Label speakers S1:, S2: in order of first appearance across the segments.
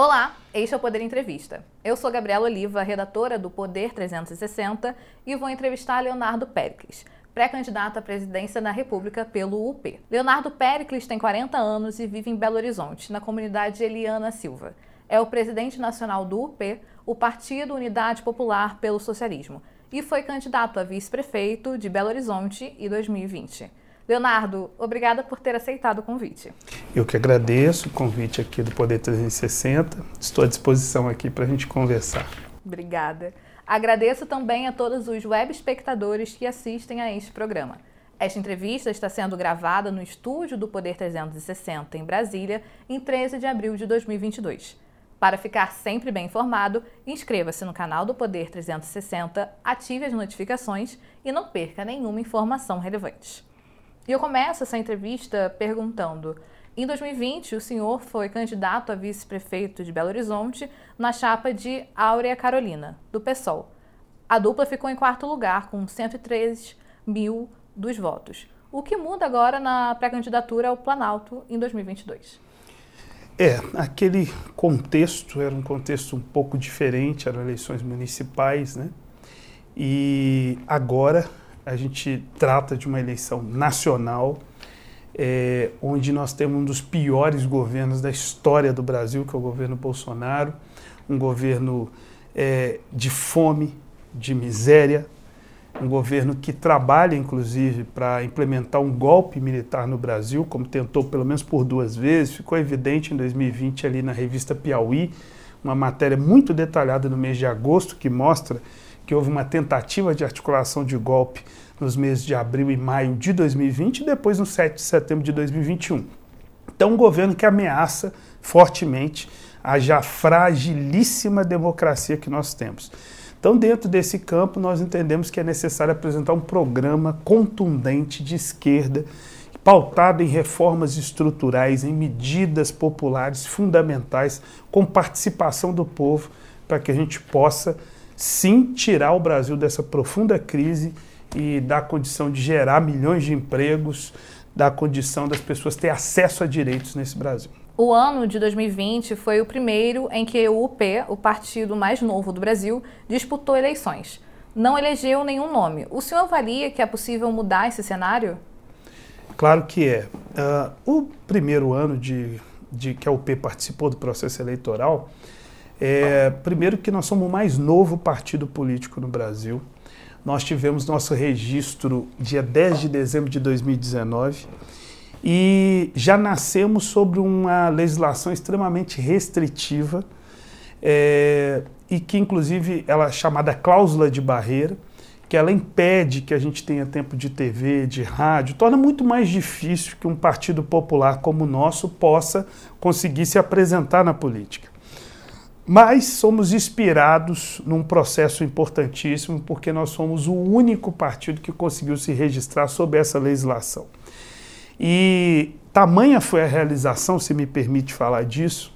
S1: Olá, este é o Poder Entrevista. Eu sou Gabriela Oliva, redatora do Poder 360 e vou entrevistar Leonardo Pericles, pré-candidato à presidência da República pelo UP. Leonardo Pericles tem 40 anos e vive em Belo Horizonte, na comunidade Eliana Silva. É o presidente nacional do UP, o Partido Unidade Popular pelo Socialismo, e foi candidato a vice-prefeito de Belo Horizonte em 2020. Leonardo, obrigada por ter aceitado o convite.
S2: Eu que agradeço o convite aqui do Poder 360. Estou à disposição aqui para a gente conversar.
S1: Obrigada. Agradeço também a todos os web espectadores que assistem a este programa. Esta entrevista está sendo gravada no estúdio do Poder 360 em Brasília, em 13 de abril de 2022. Para ficar sempre bem informado, inscreva-se no canal do Poder 360, ative as notificações e não perca nenhuma informação relevante. E eu começo essa entrevista perguntando: em 2020, o senhor foi candidato a vice-prefeito de Belo Horizonte na chapa de Áurea Carolina, do PSOL. A dupla ficou em quarto lugar, com 103 mil dos votos. O que muda agora na pré-candidatura ao Planalto em 2022?
S2: É, aquele contexto era um contexto um pouco diferente, eram eleições municipais, né? E agora a gente trata de uma eleição nacional, é, onde nós temos um dos piores governos da história do Brasil, que é o governo Bolsonaro, um governo é, de fome, de miséria, um governo que trabalha, inclusive, para implementar um golpe militar no Brasil, como tentou pelo menos por duas vezes. Ficou evidente em 2020 ali na revista Piauí, uma matéria muito detalhada no mês de agosto que mostra que houve uma tentativa de articulação de golpe nos meses de abril e maio de 2020 e depois no 7 de setembro de 2021. Então, um governo que ameaça fortemente a já fragilíssima democracia que nós temos. Então, dentro desse campo, nós entendemos que é necessário apresentar um programa contundente de esquerda, pautado em reformas estruturais, em medidas populares fundamentais, com participação do povo, para que a gente possa sim tirar o Brasil dessa profunda crise e dar condição de gerar milhões de empregos, dar condição das pessoas ter acesso a direitos nesse Brasil.
S1: O ano de 2020 foi o primeiro em que o UP, o partido mais novo do Brasil, disputou eleições. Não elegeu nenhum nome. O senhor avalia que é possível mudar esse cenário?
S2: Claro que é. Uh, o primeiro ano de, de que a UP participou do processo eleitoral, é, primeiro que nós somos o mais novo partido político no Brasil. Nós tivemos nosso registro dia 10 de dezembro de 2019 e já nascemos sobre uma legislação extremamente restritiva é, e que inclusive ela é chamada cláusula de barreira, que ela impede que a gente tenha tempo de TV, de rádio, torna muito mais difícil que um partido popular como o nosso possa conseguir se apresentar na política. Mas somos inspirados num processo importantíssimo, porque nós somos o único partido que conseguiu se registrar sob essa legislação. E tamanha foi a realização, se me permite falar disso,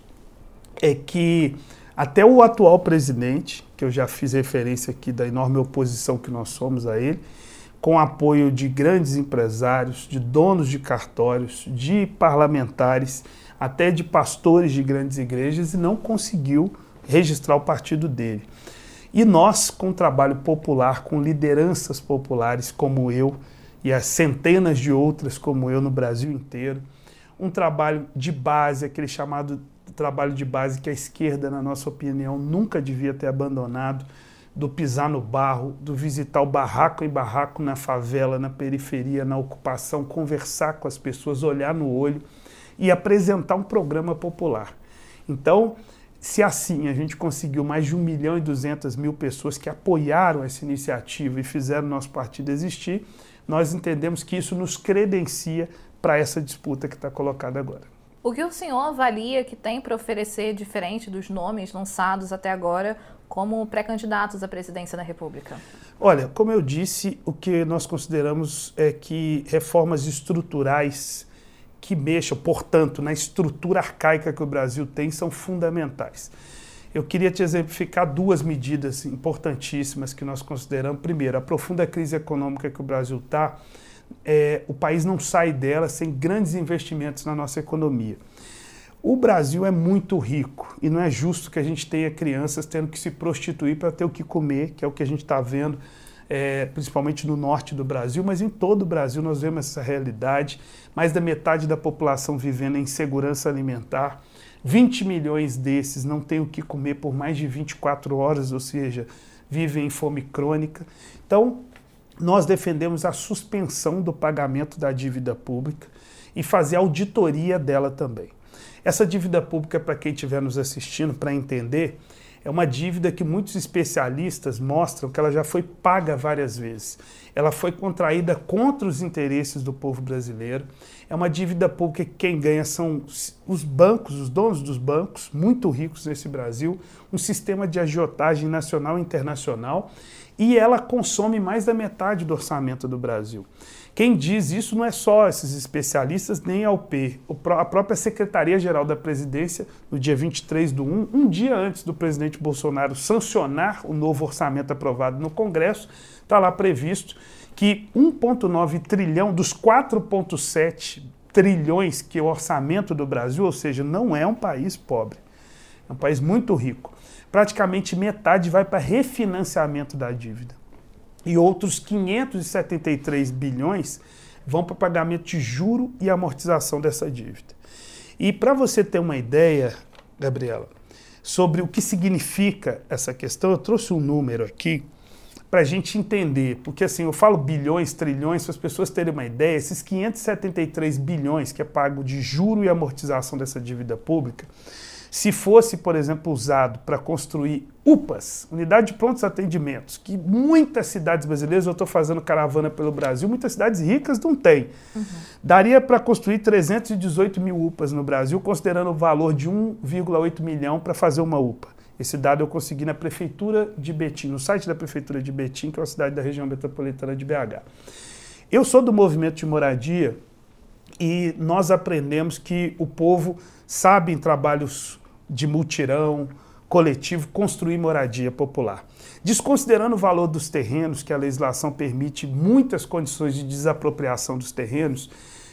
S2: é que até o atual presidente, que eu já fiz referência aqui da enorme oposição que nós somos a ele, com apoio de grandes empresários, de donos de cartórios, de parlamentares, até de pastores de grandes igrejas, e não conseguiu registrar o partido dele. E nós, com o trabalho popular, com lideranças populares como eu e as centenas de outras como eu no Brasil inteiro, um trabalho de base, aquele chamado trabalho de base que a esquerda, na nossa opinião, nunca devia ter abandonado, do pisar no barro, do visitar o barraco em barraco na favela, na periferia, na ocupação, conversar com as pessoas, olhar no olho e apresentar um programa popular. Então, se assim a gente conseguiu mais de 1 milhão e 200 mil pessoas que apoiaram essa iniciativa e fizeram nosso partido existir, nós entendemos que isso nos credencia para essa disputa que está colocada agora.
S1: O que o senhor avalia que tem para oferecer diferente dos nomes lançados até agora como pré-candidatos à presidência da República?
S2: Olha, como eu disse, o que nós consideramos é que reformas estruturais que mexam, portanto, na estrutura arcaica que o Brasil tem são fundamentais. Eu queria te exemplificar duas medidas importantíssimas que nós consideramos. Primeiro, a profunda crise econômica que o Brasil está, é, o país não sai dela sem grandes investimentos na nossa economia. O Brasil é muito rico e não é justo que a gente tenha crianças tendo que se prostituir para ter o que comer, que é o que a gente está vendo, é, principalmente no norte do Brasil, mas em todo o Brasil nós vemos essa realidade. Mais da metade da população vivendo em insegurança alimentar. 20 milhões desses não têm o que comer por mais de 24 horas, ou seja, vivem em fome crônica. Então, nós defendemos a suspensão do pagamento da dívida pública e fazer auditoria dela também. Essa dívida pública, para quem estiver nos assistindo, para entender, é uma dívida que muitos especialistas mostram que ela já foi paga várias vezes. Ela foi contraída contra os interesses do povo brasileiro. É uma dívida pública que quem ganha são os bancos, os donos dos bancos, muito ricos nesse Brasil, um sistema de agiotagem nacional e internacional, e ela consome mais da metade do orçamento do Brasil. Quem diz isso não é só esses especialistas, nem a UP. A própria Secretaria-Geral da Presidência, no dia 23 do 1, um dia antes do presidente Bolsonaro sancionar o novo orçamento aprovado no Congresso, está lá previsto que 1,9 trilhão dos 4,7 trilhões que é o orçamento do Brasil, ou seja, não é um país pobre, é um país muito rico. Praticamente metade vai para refinanciamento da dívida e outros 573 bilhões vão para pagamento de juro e amortização dessa dívida. E para você ter uma ideia, Gabriela, sobre o que significa essa questão, eu trouxe um número aqui para a gente entender, porque assim, eu falo bilhões, trilhões, para as pessoas terem uma ideia, esses 573 bilhões que é pago de juro e amortização dessa dívida pública, se fosse, por exemplo, usado para construir UPAs, unidade de prontos atendimentos, que muitas cidades brasileiras, eu estou fazendo caravana pelo Brasil, muitas cidades ricas não têm. Uhum. Daria para construir 318 mil UPAs no Brasil, considerando o valor de 1,8 milhão para fazer uma UPA. Esse dado eu consegui na prefeitura de Betim, no site da prefeitura de Betim, que é uma cidade da região metropolitana de BH. Eu sou do movimento de moradia e nós aprendemos que o povo sabe em trabalhos de mutirão coletivo construir moradia popular. Desconsiderando o valor dos terrenos, que a legislação permite muitas condições de desapropriação dos terrenos,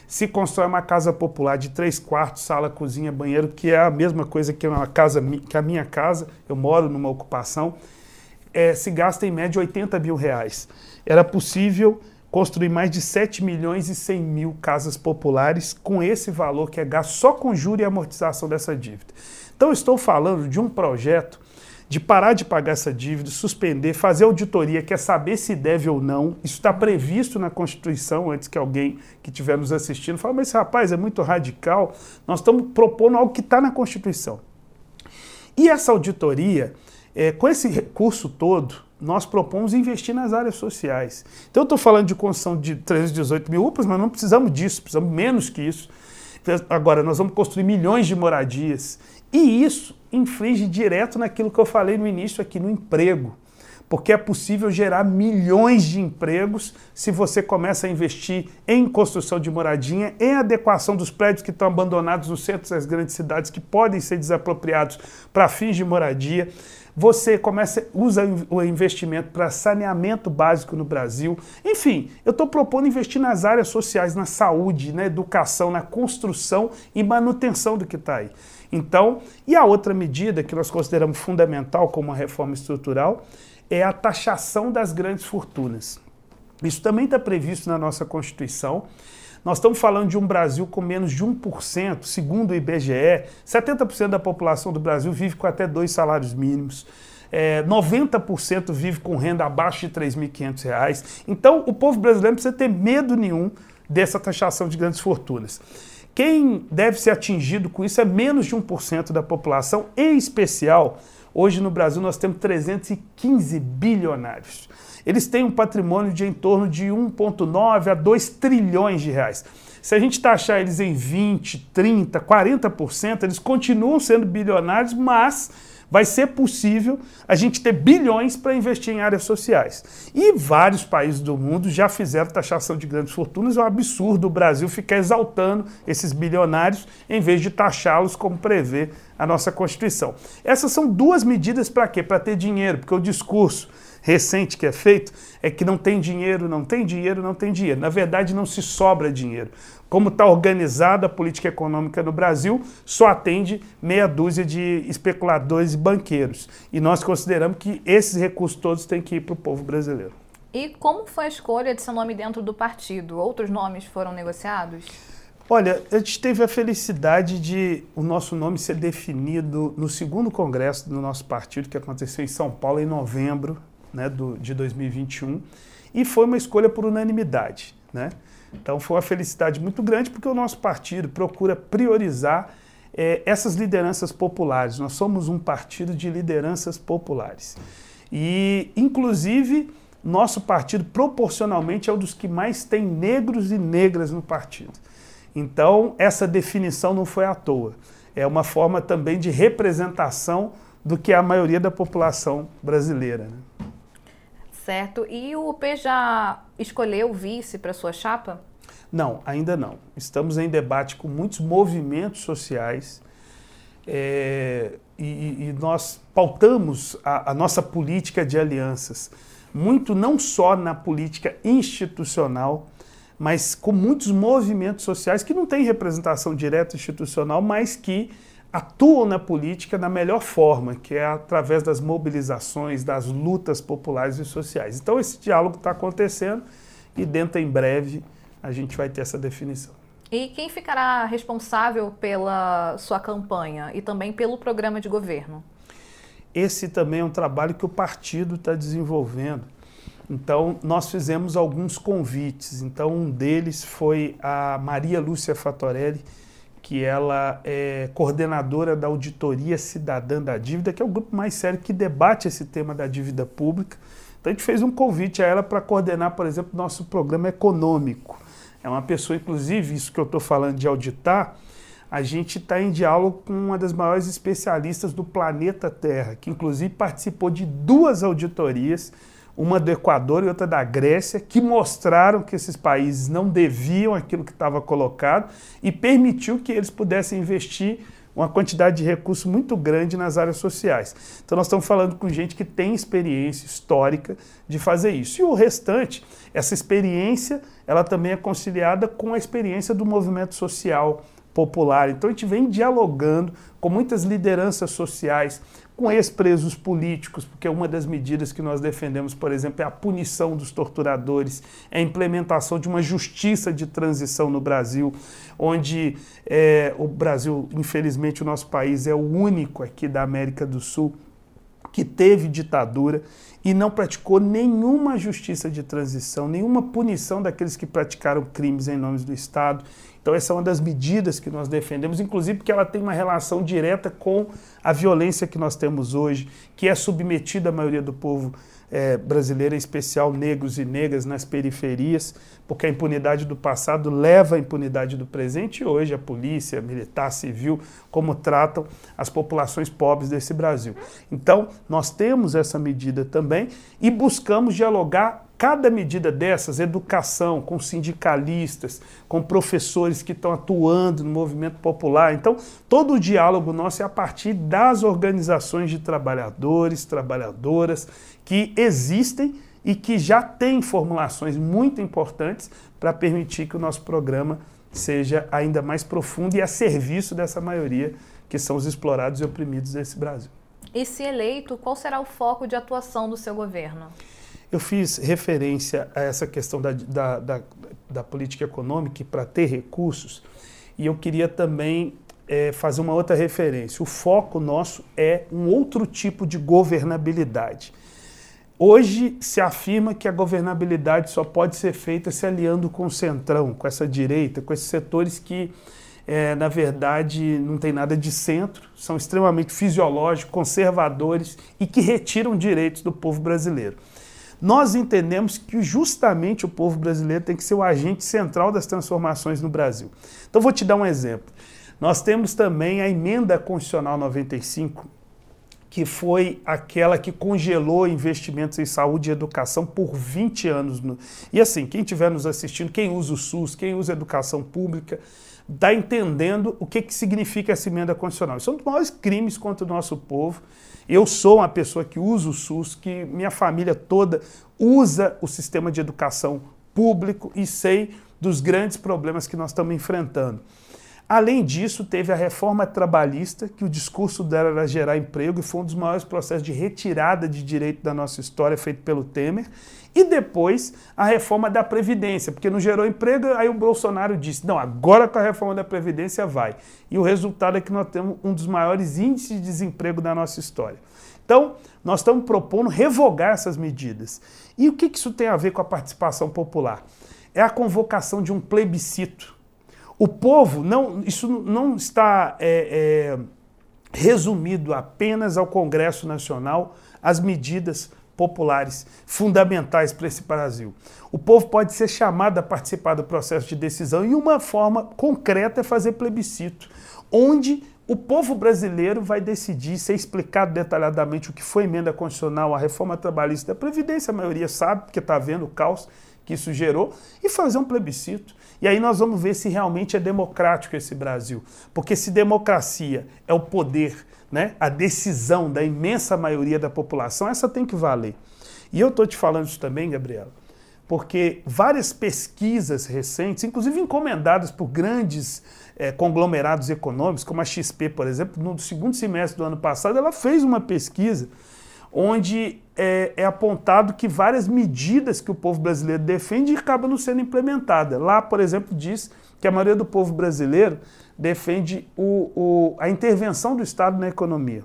S2: se constrói uma casa popular de três quartos, sala, cozinha, banheiro, que é a mesma coisa que, uma casa, que a minha casa, eu moro numa ocupação, é, se gasta em média 80 mil reais. Era possível construir mais de 7 milhões e 100 mil casas populares com esse valor que é gasto só com juro e amortização dessa dívida. Então, estou falando de um projeto de parar de pagar essa dívida, suspender, fazer auditoria, quer saber se deve ou não. Isso está previsto na Constituição, antes que alguém que estiver nos assistindo fale, mas esse rapaz é muito radical. Nós estamos propondo algo que está na Constituição. E essa auditoria, é, com esse recurso todo, nós propomos investir nas áreas sociais. Então, eu estou falando de construção de 318 mil UPAs, mas não precisamos disso, precisamos menos que isso. Agora, nós vamos construir milhões de moradias e isso inflige direto naquilo que eu falei no início aqui, no emprego. Porque é possível gerar milhões de empregos se você começa a investir em construção de moradinha, em adequação dos prédios que estão abandonados nos centros das grandes cidades, que podem ser desapropriados para fins de moradia. Você começa usa o investimento para saneamento básico no Brasil. Enfim, eu estou propondo investir nas áreas sociais, na saúde, na educação, na construção e manutenção do que está aí. Então, e a outra medida que nós consideramos fundamental como uma reforma estrutural é a taxação das grandes fortunas. Isso também está previsto na nossa Constituição. Nós estamos falando de um Brasil com menos de 1%, segundo o IBGE, 70% da população do Brasil vive com até dois salários mínimos. É, 90% vive com renda abaixo de R$ 3.500. Então, o povo brasileiro não precisa ter medo nenhum dessa taxação de grandes fortunas. Quem deve ser atingido com isso é menos de 1% da população, em especial, hoje no Brasil nós temos 315 bilionários. Eles têm um patrimônio de em torno de 1,9 a 2 trilhões de reais. Se a gente taxar eles em 20, 30, 40%, eles continuam sendo bilionários, mas vai ser possível a gente ter bilhões para investir em áreas sociais. E vários países do mundo já fizeram taxação de grandes fortunas. É um absurdo o Brasil ficar exaltando esses bilionários em vez de taxá-los como prevê a nossa Constituição. Essas são duas medidas para quê? Para ter dinheiro, porque o discurso recente que é feito é que não tem dinheiro, não tem dinheiro, não tem dinheiro. Na verdade, não se sobra dinheiro. Como está organizada a política econômica no Brasil, só atende meia dúzia de especuladores e banqueiros. E nós consideramos que esses recursos todos têm que ir para o povo brasileiro.
S1: E como foi a escolha de seu nome dentro do partido? Outros nomes foram negociados?
S2: Olha, a gente teve a felicidade de o nosso nome ser definido no segundo congresso do nosso partido, que aconteceu em São Paulo em novembro né, do, de 2021, e foi uma escolha por unanimidade. Né? Então foi uma felicidade muito grande, porque o nosso partido procura priorizar é, essas lideranças populares. Nós somos um partido de lideranças populares. E, inclusive, nosso partido, proporcionalmente, é um dos que mais tem negros e negras no partido. Então, essa definição não foi à toa. É uma forma também de representação do que é a maioria da população brasileira. Né?
S1: Certo. E o UP já escolheu vice para sua chapa?
S2: Não, ainda não. Estamos em debate com muitos movimentos sociais é, e, e, nós pautamos a, a nossa política de alianças muito não só na política institucional, mas com muitos movimentos sociais que não têm representação direta institucional, mas que atuam na política da melhor forma, que é através das mobilizações, das lutas populares e sociais. Então esse diálogo está acontecendo e dentro em breve a gente vai ter essa definição.
S1: E quem ficará responsável pela sua campanha e também pelo programa de governo?
S2: Esse também é um trabalho que o partido está desenvolvendo então, nós fizemos alguns convites. Então, um deles foi a Maria Lúcia Fatorelli, que ela é coordenadora da Auditoria Cidadã da Dívida, que é o grupo mais sério que debate esse tema da dívida pública. Então, a gente fez um convite a ela para coordenar, por exemplo, nosso programa econômico. É uma pessoa, inclusive, isso que eu estou falando de auditar, a gente está em diálogo com uma das maiores especialistas do planeta Terra, que inclusive participou de duas auditorias uma do Equador e outra da Grécia, que mostraram que esses países não deviam aquilo que estava colocado e permitiu que eles pudessem investir uma quantidade de recursos muito grande nas áreas sociais. Então nós estamos falando com gente que tem experiência histórica de fazer isso. E o restante, essa experiência, ela também é conciliada com a experiência do movimento social popular. Então a gente vem dialogando com muitas lideranças sociais, com ex-presos políticos, porque uma das medidas que nós defendemos, por exemplo, é a punição dos torturadores, é a implementação de uma justiça de transição no Brasil, onde é, o Brasil, infelizmente, o nosso país é o único aqui da América do Sul que teve ditadura e não praticou nenhuma justiça de transição, nenhuma punição daqueles que praticaram crimes em nome do Estado. Então, essa é uma das medidas que nós defendemos, inclusive porque ela tem uma relação direta com a violência que nós temos hoje, que é submetida à maioria do povo é, brasileiro, em especial negros e negras nas periferias, porque a impunidade do passado leva à impunidade do presente e hoje a polícia, militar, civil, como tratam as populações pobres desse Brasil. Então, nós temos essa medida também e buscamos dialogar cada medida dessas, educação, com sindicalistas, com professores que estão atuando no movimento popular. Então, todo o diálogo nosso é a partir das organizações de trabalhadores, trabalhadoras que existem e que já têm formulações muito importantes para permitir que o nosso programa seja ainda mais profundo e a serviço dessa maioria que são os explorados e oprimidos desse Brasil.
S1: E se eleito, qual será o foco de atuação do seu governo?
S2: Eu fiz referência a essa questão da, da, da, da política econômica para ter recursos e eu queria também é, fazer uma outra referência. O foco nosso é um outro tipo de governabilidade. Hoje se afirma que a governabilidade só pode ser feita se aliando com o centrão, com essa direita, com esses setores que, é, na verdade, não tem nada de centro, são extremamente fisiológicos, conservadores e que retiram direitos do povo brasileiro. Nós entendemos que justamente o povo brasileiro tem que ser o agente central das transformações no Brasil. Então, vou te dar um exemplo. Nós temos também a emenda constitucional 95, que foi aquela que congelou investimentos em saúde e educação por 20 anos. No... E assim, quem estiver nos assistindo, quem usa o SUS, quem usa educação pública, está entendendo o que, que significa essa emenda constitucional. Isso é um dos maiores crimes contra o nosso povo. Eu sou uma pessoa que usa o SUS, que minha família toda usa o sistema de educação público e sei dos grandes problemas que nós estamos enfrentando. Além disso, teve a reforma trabalhista, que o discurso dela era gerar emprego e foi um dos maiores processos de retirada de direito da nossa história feito pelo Temer. E depois a reforma da Previdência, porque não gerou emprego, aí o Bolsonaro disse: não, agora com a reforma da Previdência vai. E o resultado é que nós temos um dos maiores índices de desemprego da nossa história. Então, nós estamos propondo revogar essas medidas. E o que isso tem a ver com a participação popular? É a convocação de um plebiscito o povo, não, isso não está é, é, resumido apenas ao Congresso Nacional, as medidas populares fundamentais para esse Brasil. O povo pode ser chamado a participar do processo de decisão e uma forma concreta é fazer plebiscito, onde o povo brasileiro vai decidir ser explicado detalhadamente o que foi emenda constitucional, a reforma trabalhista da Previdência, a maioria sabe, porque está vendo o caos que isso gerou, e fazer um plebiscito. E aí nós vamos ver se realmente é democrático esse Brasil. Porque se democracia é o poder, né, a decisão da imensa maioria da população, essa tem que valer. E eu estou te falando isso também, Gabriela, porque várias pesquisas recentes, inclusive encomendadas por grandes é, conglomerados econômicos, como a XP, por exemplo, no segundo semestre do ano passado, ela fez uma pesquisa onde é, é, apontado que várias medidas que o povo brasileiro defende acabam não sendo implementadas. Lá, por exemplo, diz que a maioria do povo brasileiro defende o, o, a intervenção do Estado na economia.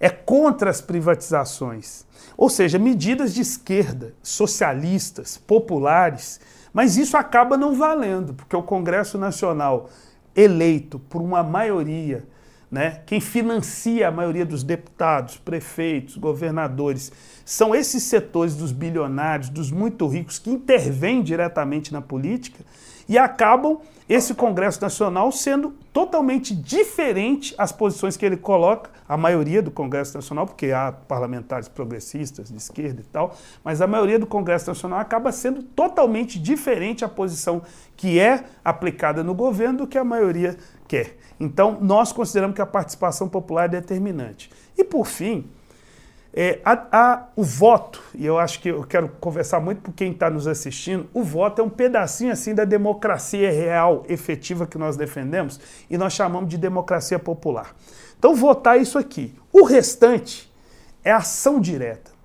S2: É contra as privatizações. Ou seja, medidas de esquerda, socialistas, populares, mas isso acaba não valendo, porque o Congresso Nacional, eleito por uma maioria né? Quem financia a maioria dos deputados, prefeitos, governadores, são esses setores dos bilionários, dos muito ricos, que intervêm diretamente na política e acabam esse Congresso Nacional sendo totalmente diferente as posições que ele coloca, a maioria do Congresso Nacional, porque há parlamentares progressistas de esquerda e tal, mas a maioria do Congresso Nacional acaba sendo totalmente diferente a posição que é aplicada no governo do que a maioria quer. Então, nós consideramos que a participação popular é determinante. E, por fim, é, a, a, o voto, e eu acho que eu quero conversar muito com quem está nos assistindo, o voto é um pedacinho assim da democracia real, efetiva que nós defendemos, e nós chamamos de democracia popular. Então, votar é isso aqui. O restante é ação direta.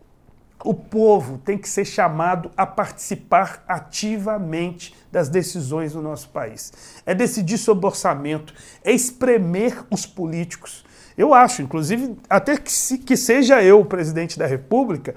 S2: O povo tem que ser chamado a participar ativamente das decisões do nosso país. É decidir sobre orçamento, é espremer os políticos. Eu acho, inclusive, até que, se, que seja eu o presidente da República,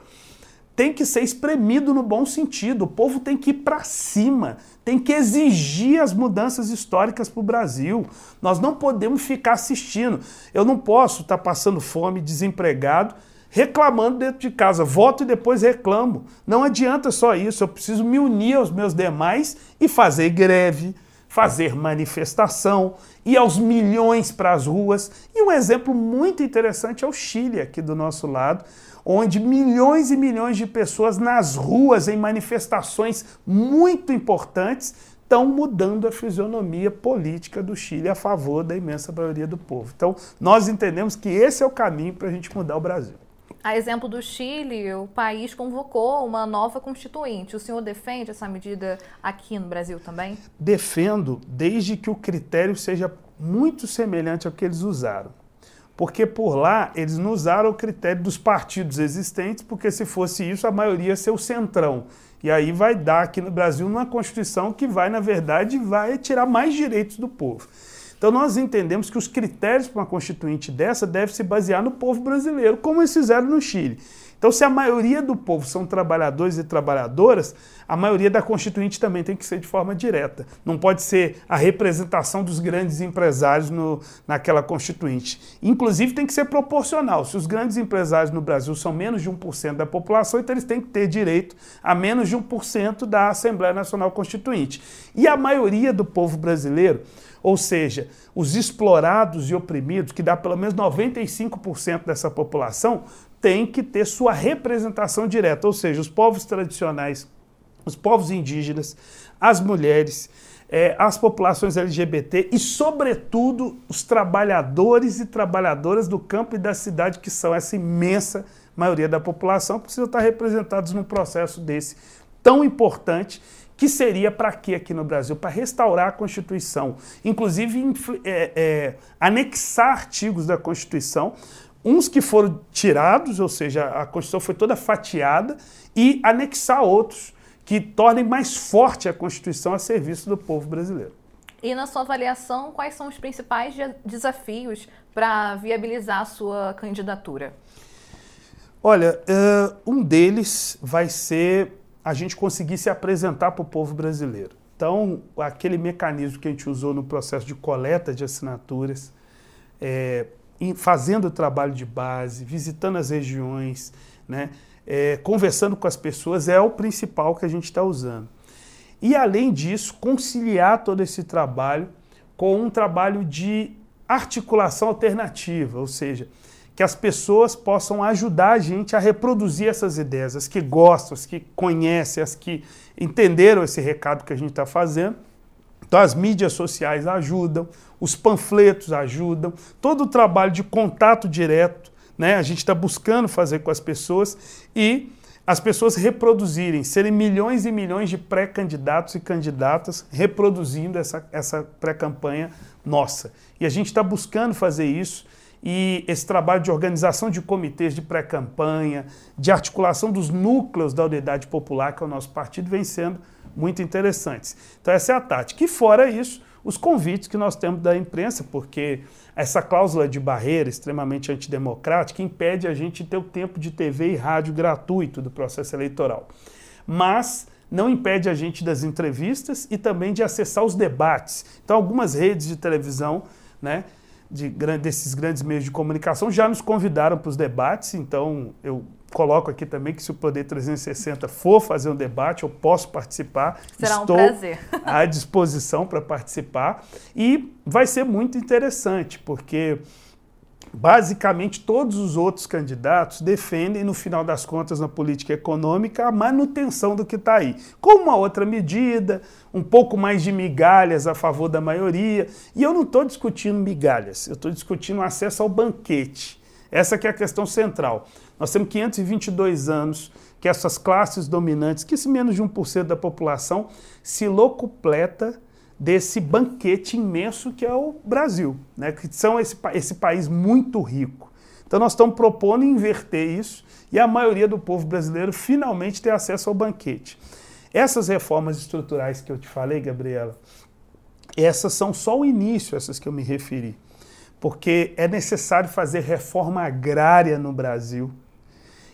S2: tem que ser espremido no bom sentido. O povo tem que ir para cima, tem que exigir as mudanças históricas para o Brasil. Nós não podemos ficar assistindo. Eu não posso estar tá passando fome, desempregado reclamando dentro de casa. Voto e depois reclamo. Não adianta só isso, eu preciso me unir aos meus demais e fazer greve, fazer manifestação, ir aos milhões para as ruas. E um exemplo muito interessante é o Chile, aqui do nosso lado, onde milhões e milhões de pessoas nas ruas, em manifestações muito importantes, estão mudando a fisionomia política do Chile a favor da imensa maioria do povo. Então, nós entendemos que esse é o caminho para a gente mudar o Brasil.
S1: A exemplo do Chile, o país convocou uma nova constituinte. O senhor defende essa medida aqui no Brasil também?
S2: Defendo, desde que o critério seja muito semelhante ao que eles usaram. Porque por lá eles não usaram o critério dos partidos existentes, porque se fosse isso, a maioria ia ser o centrão. E aí vai dar aqui no Brasil uma Constituição que vai, na verdade, vai tirar mais direitos do povo. Então nós entendemos que os critérios para uma constituinte dessa devem se basear no povo brasileiro, como eles fizeram no Chile. Então, se a maioria do povo são trabalhadores e trabalhadoras, a maioria da constituinte também tem que ser de forma direta. Não pode ser a representação dos grandes empresários no, naquela constituinte. Inclusive, tem que ser proporcional. Se os grandes empresários no Brasil são menos de 1% da população, então eles têm que ter direito a menos de 1% da Assembleia Nacional Constituinte. E a maioria do povo brasileiro, ou seja, os explorados e oprimidos, que dá pelo menos 95% dessa população, tem que ter sua representação direta, ou seja, os povos tradicionais os povos indígenas, as mulheres, é, as populações LGBT e, sobretudo, os trabalhadores e trabalhadoras do campo e da cidade, que são essa imensa maioria da população, precisam estar representados num processo desse tão importante que seria para quê aqui no Brasil? Para restaurar a Constituição, inclusive é, é, anexar artigos da Constituição, uns que foram tirados, ou seja, a Constituição foi toda fatiada, e anexar outros que tornem mais forte a Constituição a serviço do povo brasileiro.
S1: E na sua avaliação, quais são os principais desafios para viabilizar a sua candidatura?
S2: Olha, uh, um deles vai ser a gente conseguir se apresentar para o povo brasileiro. Então, aquele mecanismo que a gente usou no processo de coleta de assinaturas, é, fazendo o trabalho de base, visitando as regiões, né? é, conversando com as pessoas é o principal que a gente está usando. E além disso, conciliar todo esse trabalho com um trabalho de articulação alternativa, ou seja, que as pessoas possam ajudar a gente a reproduzir essas ideias, as que gostam, as que conhecem, as que entenderam esse recado que a gente está fazendo. Então, as mídias sociais ajudam, os panfletos ajudam, todo o trabalho de contato direto né? A gente está buscando fazer com as pessoas e as pessoas reproduzirem, serem milhões e milhões de pré-candidatos e candidatas reproduzindo essa, essa pré-campanha nossa. E a gente está buscando fazer isso e esse trabalho de organização de comitês de pré-campanha, de articulação dos núcleos da unidade popular, que é o nosso partido, vem sendo muito interessantes. Então essa é a tática. E fora isso, os convites que nós temos da imprensa, porque essa cláusula de barreira extremamente antidemocrática impede a gente ter o tempo de TV e rádio gratuito do processo eleitoral. Mas não impede a gente das entrevistas e também de acessar os debates. Então, algumas redes de televisão, né, de, desses grandes meios de comunicação já nos convidaram para os debates, então eu coloco aqui também que se o Poder 360 for fazer um debate, eu posso participar.
S1: Será Estou um prazer.
S2: à disposição para participar. E vai ser muito interessante, porque basicamente todos os outros candidatos defendem, no final das contas, na política econômica, a manutenção do que está aí. Com uma outra medida, um pouco mais de migalhas a favor da maioria. E eu não estou discutindo migalhas, eu estou discutindo acesso ao banquete. Essa que é a questão central. Nós temos 522 anos que essas classes dominantes, que esse menos de 1% da população, se locupleta desse banquete imenso que é o Brasil, né? que são esse, esse país muito rico. Então nós estamos propondo inverter isso e a maioria do povo brasileiro finalmente ter acesso ao banquete. Essas reformas estruturais que eu te falei, Gabriela, essas são só o início, essas que eu me referi porque é necessário fazer reforma agrária no Brasil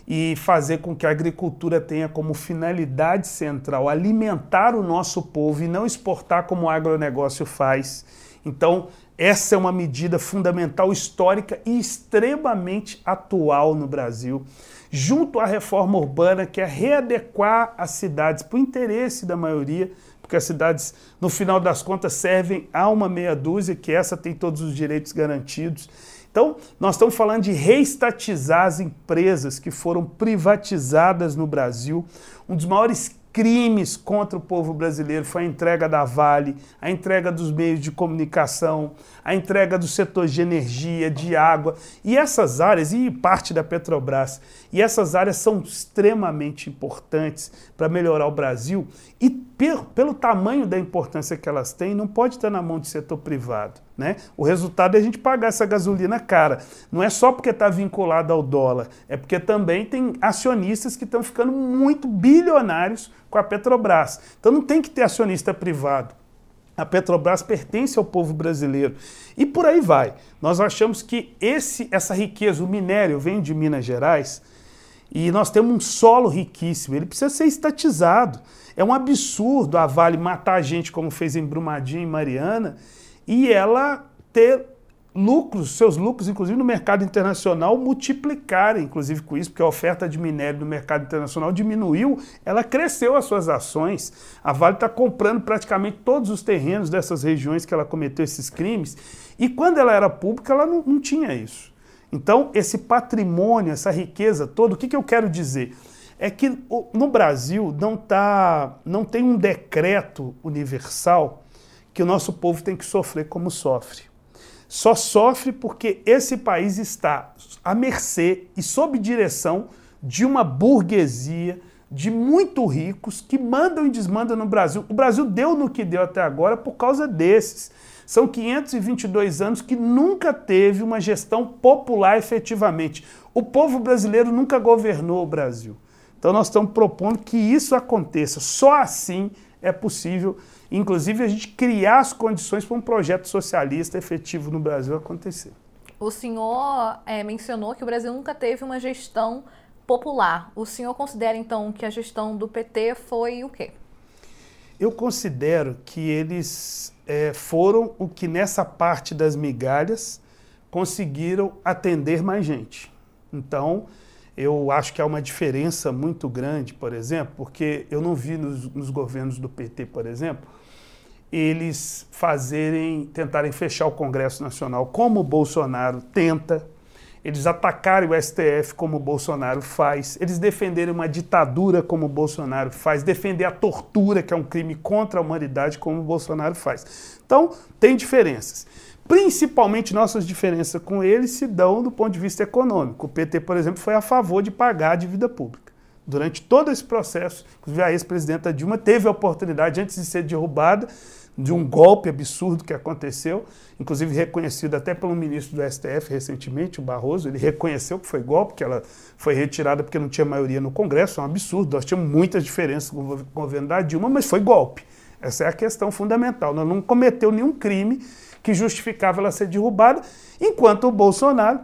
S2: e fazer com que a agricultura tenha como finalidade central alimentar o nosso povo e não exportar como o agronegócio faz. Então, essa é uma medida fundamental, histórica e extremamente atual no Brasil. Junto à reforma urbana, que é readequar as cidades para o interesse da maioria, porque as cidades, no final das contas, servem a uma meia dúzia, que essa tem todos os direitos garantidos. Então, nós estamos falando de reestatizar as empresas que foram privatizadas no Brasil. Um dos maiores crimes contra o povo brasileiro foi a entrega da Vale, a entrega dos meios de comunicação, a entrega dos setores de energia, de água. E essas áreas, e parte da Petrobras, e essas áreas são extremamente importantes para melhorar o Brasil e pelo tamanho da importância que elas têm, não pode estar na mão do setor privado. Né? O resultado é a gente pagar essa gasolina cara. Não é só porque está vinculado ao dólar, é porque também tem acionistas que estão ficando muito bilionários com a Petrobras. Então não tem que ter acionista privado. A Petrobras pertence ao povo brasileiro. E por aí vai. Nós achamos que esse, essa riqueza, o minério, vem de Minas Gerais E nós temos um solo riquíssimo, ele precisa ser estatizado. É um absurdo a Vale matar a gente como fez em Brumadinho e Mariana e ela ter lucros, seus lucros, inclusive no mercado internacional, multiplicarem, inclusive com isso, porque a oferta de minério no mercado internacional diminuiu, ela cresceu as suas ações. A Vale está comprando praticamente todos os terrenos dessas regiões que ela cometeu esses crimes, e quando ela era pública, ela não, não tinha isso. Então, esse patrimônio, essa riqueza toda, o que, que eu quero dizer? É que no Brasil não, tá, não tem um decreto universal que o nosso povo tem que sofrer como sofre só sofre porque esse país está à mercê e sob direção de uma burguesia de muito ricos que mandam e desmandam no Brasil. O Brasil deu no que deu até agora por causa desses. São 522 anos que nunca teve uma gestão popular efetivamente. O povo brasileiro nunca governou o Brasil. Então nós estamos propondo que isso aconteça. Só assim é possível inclusive a gente criar as condições para um projeto socialista efetivo no Brasil acontecer.
S1: O senhor é, mencionou que o Brasil nunca teve uma gestão popular. O senhor considera então que a gestão do PT foi o quê?
S2: Eu considero que eles é, foram o que nessa parte das migalhas conseguiram atender mais gente. Então, eu acho que há uma diferença muito grande, por exemplo, porque eu não vi nos, nos governos do PT, por exemplo, eles fazerem, tentarem fechar o Congresso Nacional como o Bolsonaro tenta, eles atacarem o STF como o Bolsonaro faz, eles defenderem uma ditadura como o Bolsonaro faz, defender a tortura, que é um crime contra a humanidade, como o Bolsonaro faz. Então, tem diferenças. Principalmente nossas diferenças com eles se dão do ponto de vista econômico. O PT, por exemplo, foi a favor de pagar a dívida pública. Durante todo esse processo, inclusive a ex-presidenta Dilma teve a oportunidade, antes de ser derrubada, de um golpe absurdo que aconteceu, inclusive reconhecido até pelo ministro do STF recentemente, o Barroso, ele reconheceu que foi golpe, que ela foi retirada porque não tinha maioria no Congresso, é um absurdo, nós tínhamos muitas diferenças com o governo da Dilma, mas foi golpe. Essa é a questão fundamental. Ela não cometeu nenhum crime que justificava ela ser derrubada, enquanto o Bolsonaro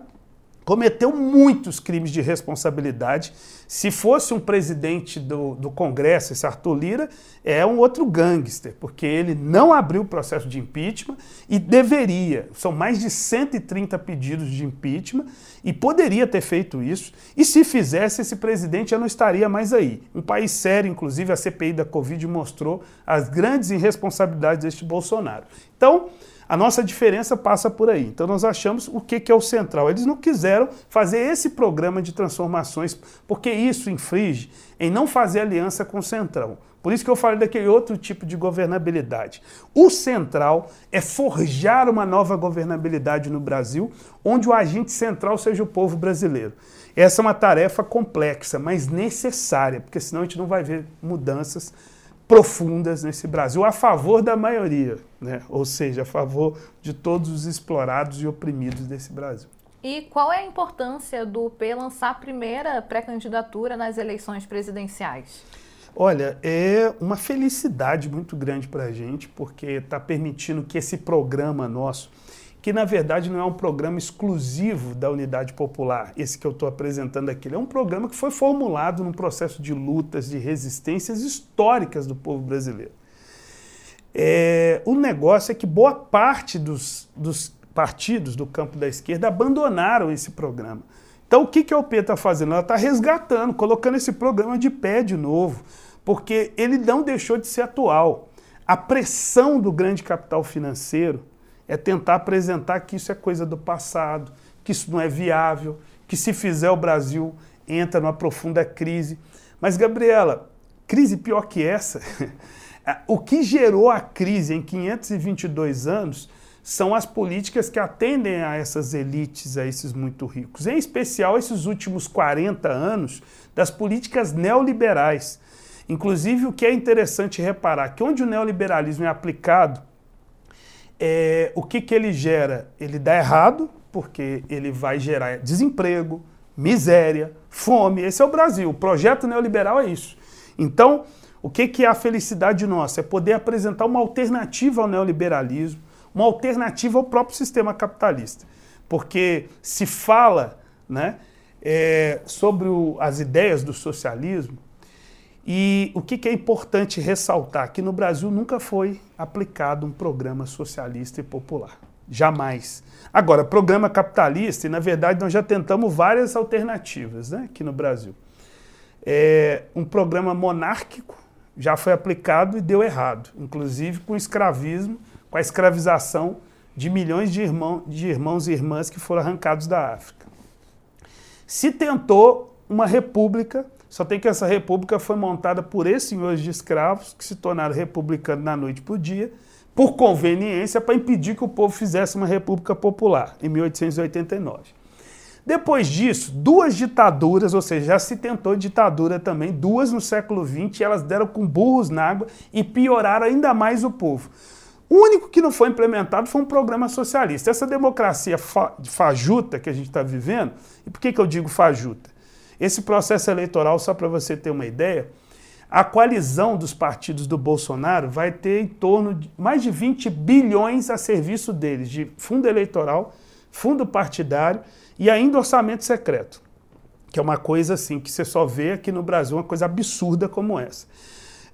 S2: cometeu muitos crimes de responsabilidade. Se fosse um presidente do, do Congresso, esse Arthur Lira, é um outro gangster, porque ele não abriu o processo de impeachment e deveria. São mais de 130 pedidos de impeachment e poderia ter feito isso. E se fizesse, esse presidente já não estaria mais aí. Um país sério, inclusive a CPI da Covid mostrou as grandes irresponsabilidades deste Bolsonaro. Então, a nossa diferença passa por aí. Então nós achamos o que, é o central. Eles não quiseram fazer esse programa de transformações, porque isso infringe em não fazer aliança com o central. Por isso que eu falei daquele outro tipo de governabilidade. O central é forjar uma nova governabilidade no Brasil, onde o agente central seja o povo brasileiro. Essa é uma tarefa complexa, mas necessária, porque senão a gente não vai ver mudanças profundas nesse Brasil, a favor da maioria, né? ou seja, a favor de todos os explorados e oprimidos desse Brasil.
S1: E qual é a importância do P lançar a primeira pré-candidatura nas eleições presidenciais?
S2: Olha, é uma felicidade muito grande para a gente, porque está permitindo que esse programa nosso que na verdade não é um programa exclusivo da Unidade Popular, esse que eu estou apresentando aqui. é um programa que foi formulado num processo de lutas, de resistências históricas do povo brasileiro. É, o negócio é que boa parte dos, dos partidos do campo da esquerda abandonaram esse programa. Então, o que, que a OP está fazendo? Ela está resgatando, colocando esse programa de pé de novo, porque ele não deixou de ser atual. A pressão do grande capital financeiro é tentar apresentar que isso é coisa do passado, que isso não é viável, que se fizer o Brasil entra numa profunda crise. Mas, Gabriela, crise pior que essa, o que gerou a crise em 522 anos são as políticas que atendem a essas elites, a esses muito ricos. Em especial, esses últimos 40 anos das políticas neoliberais. Inclusive, o que é interessante reparar que onde o neoliberalismo é aplicado é, o que, que ele gera? Ele dá errado, porque ele vai gerar desemprego, miséria, fome. Esse é o Brasil. O projeto neoliberal é isso. Então, o que, que é a felicidade nossa? É poder apresentar uma alternativa ao neoliberalismo, uma alternativa ao próprio sistema capitalista. Porque se fala né, é, sobre o, as ideias do socialismo. E o que, é importante ressaltar? Que no Brasil nunca foi aplicado um programa socialista e popular. Jamais. Agora, programa capitalista, e na verdade nós já tentamos várias alternativas né, aqui no Brasil. É, um programa monárquico já foi aplicado e deu errado, inclusive com o escravismo, com a escravização de milhões de, irmão, de irmãos e irmãs que foram arrancados da África. Se tentou uma república, só tem que essa república foi montada por esses senhores de escravos que se tornaram republicanos na noite para o dia, por conveniência, para impedir que o povo fizesse uma república popular, em 1889. Depois disso, duas ditaduras, ou seja, já se tentou ditadura também, duas no século XX, elas deram com burros na água e pioraram ainda mais o povo. O único que não foi implementado foi um programa socialista. Essa democracia fa fajuta que a gente está vivendo, e por que, que eu digo fajuta? Esse processo eleitoral, só para você ter uma ideia, a coalizão dos partidos do Bolsonaro vai ter em torno de mais de 20 bilhões a serviço deles, de fundo eleitoral, fundo partidário e ainda orçamento secreto, que é uma coisa assim que você só vê aqui no Brasil, uma coisa absurda como essa.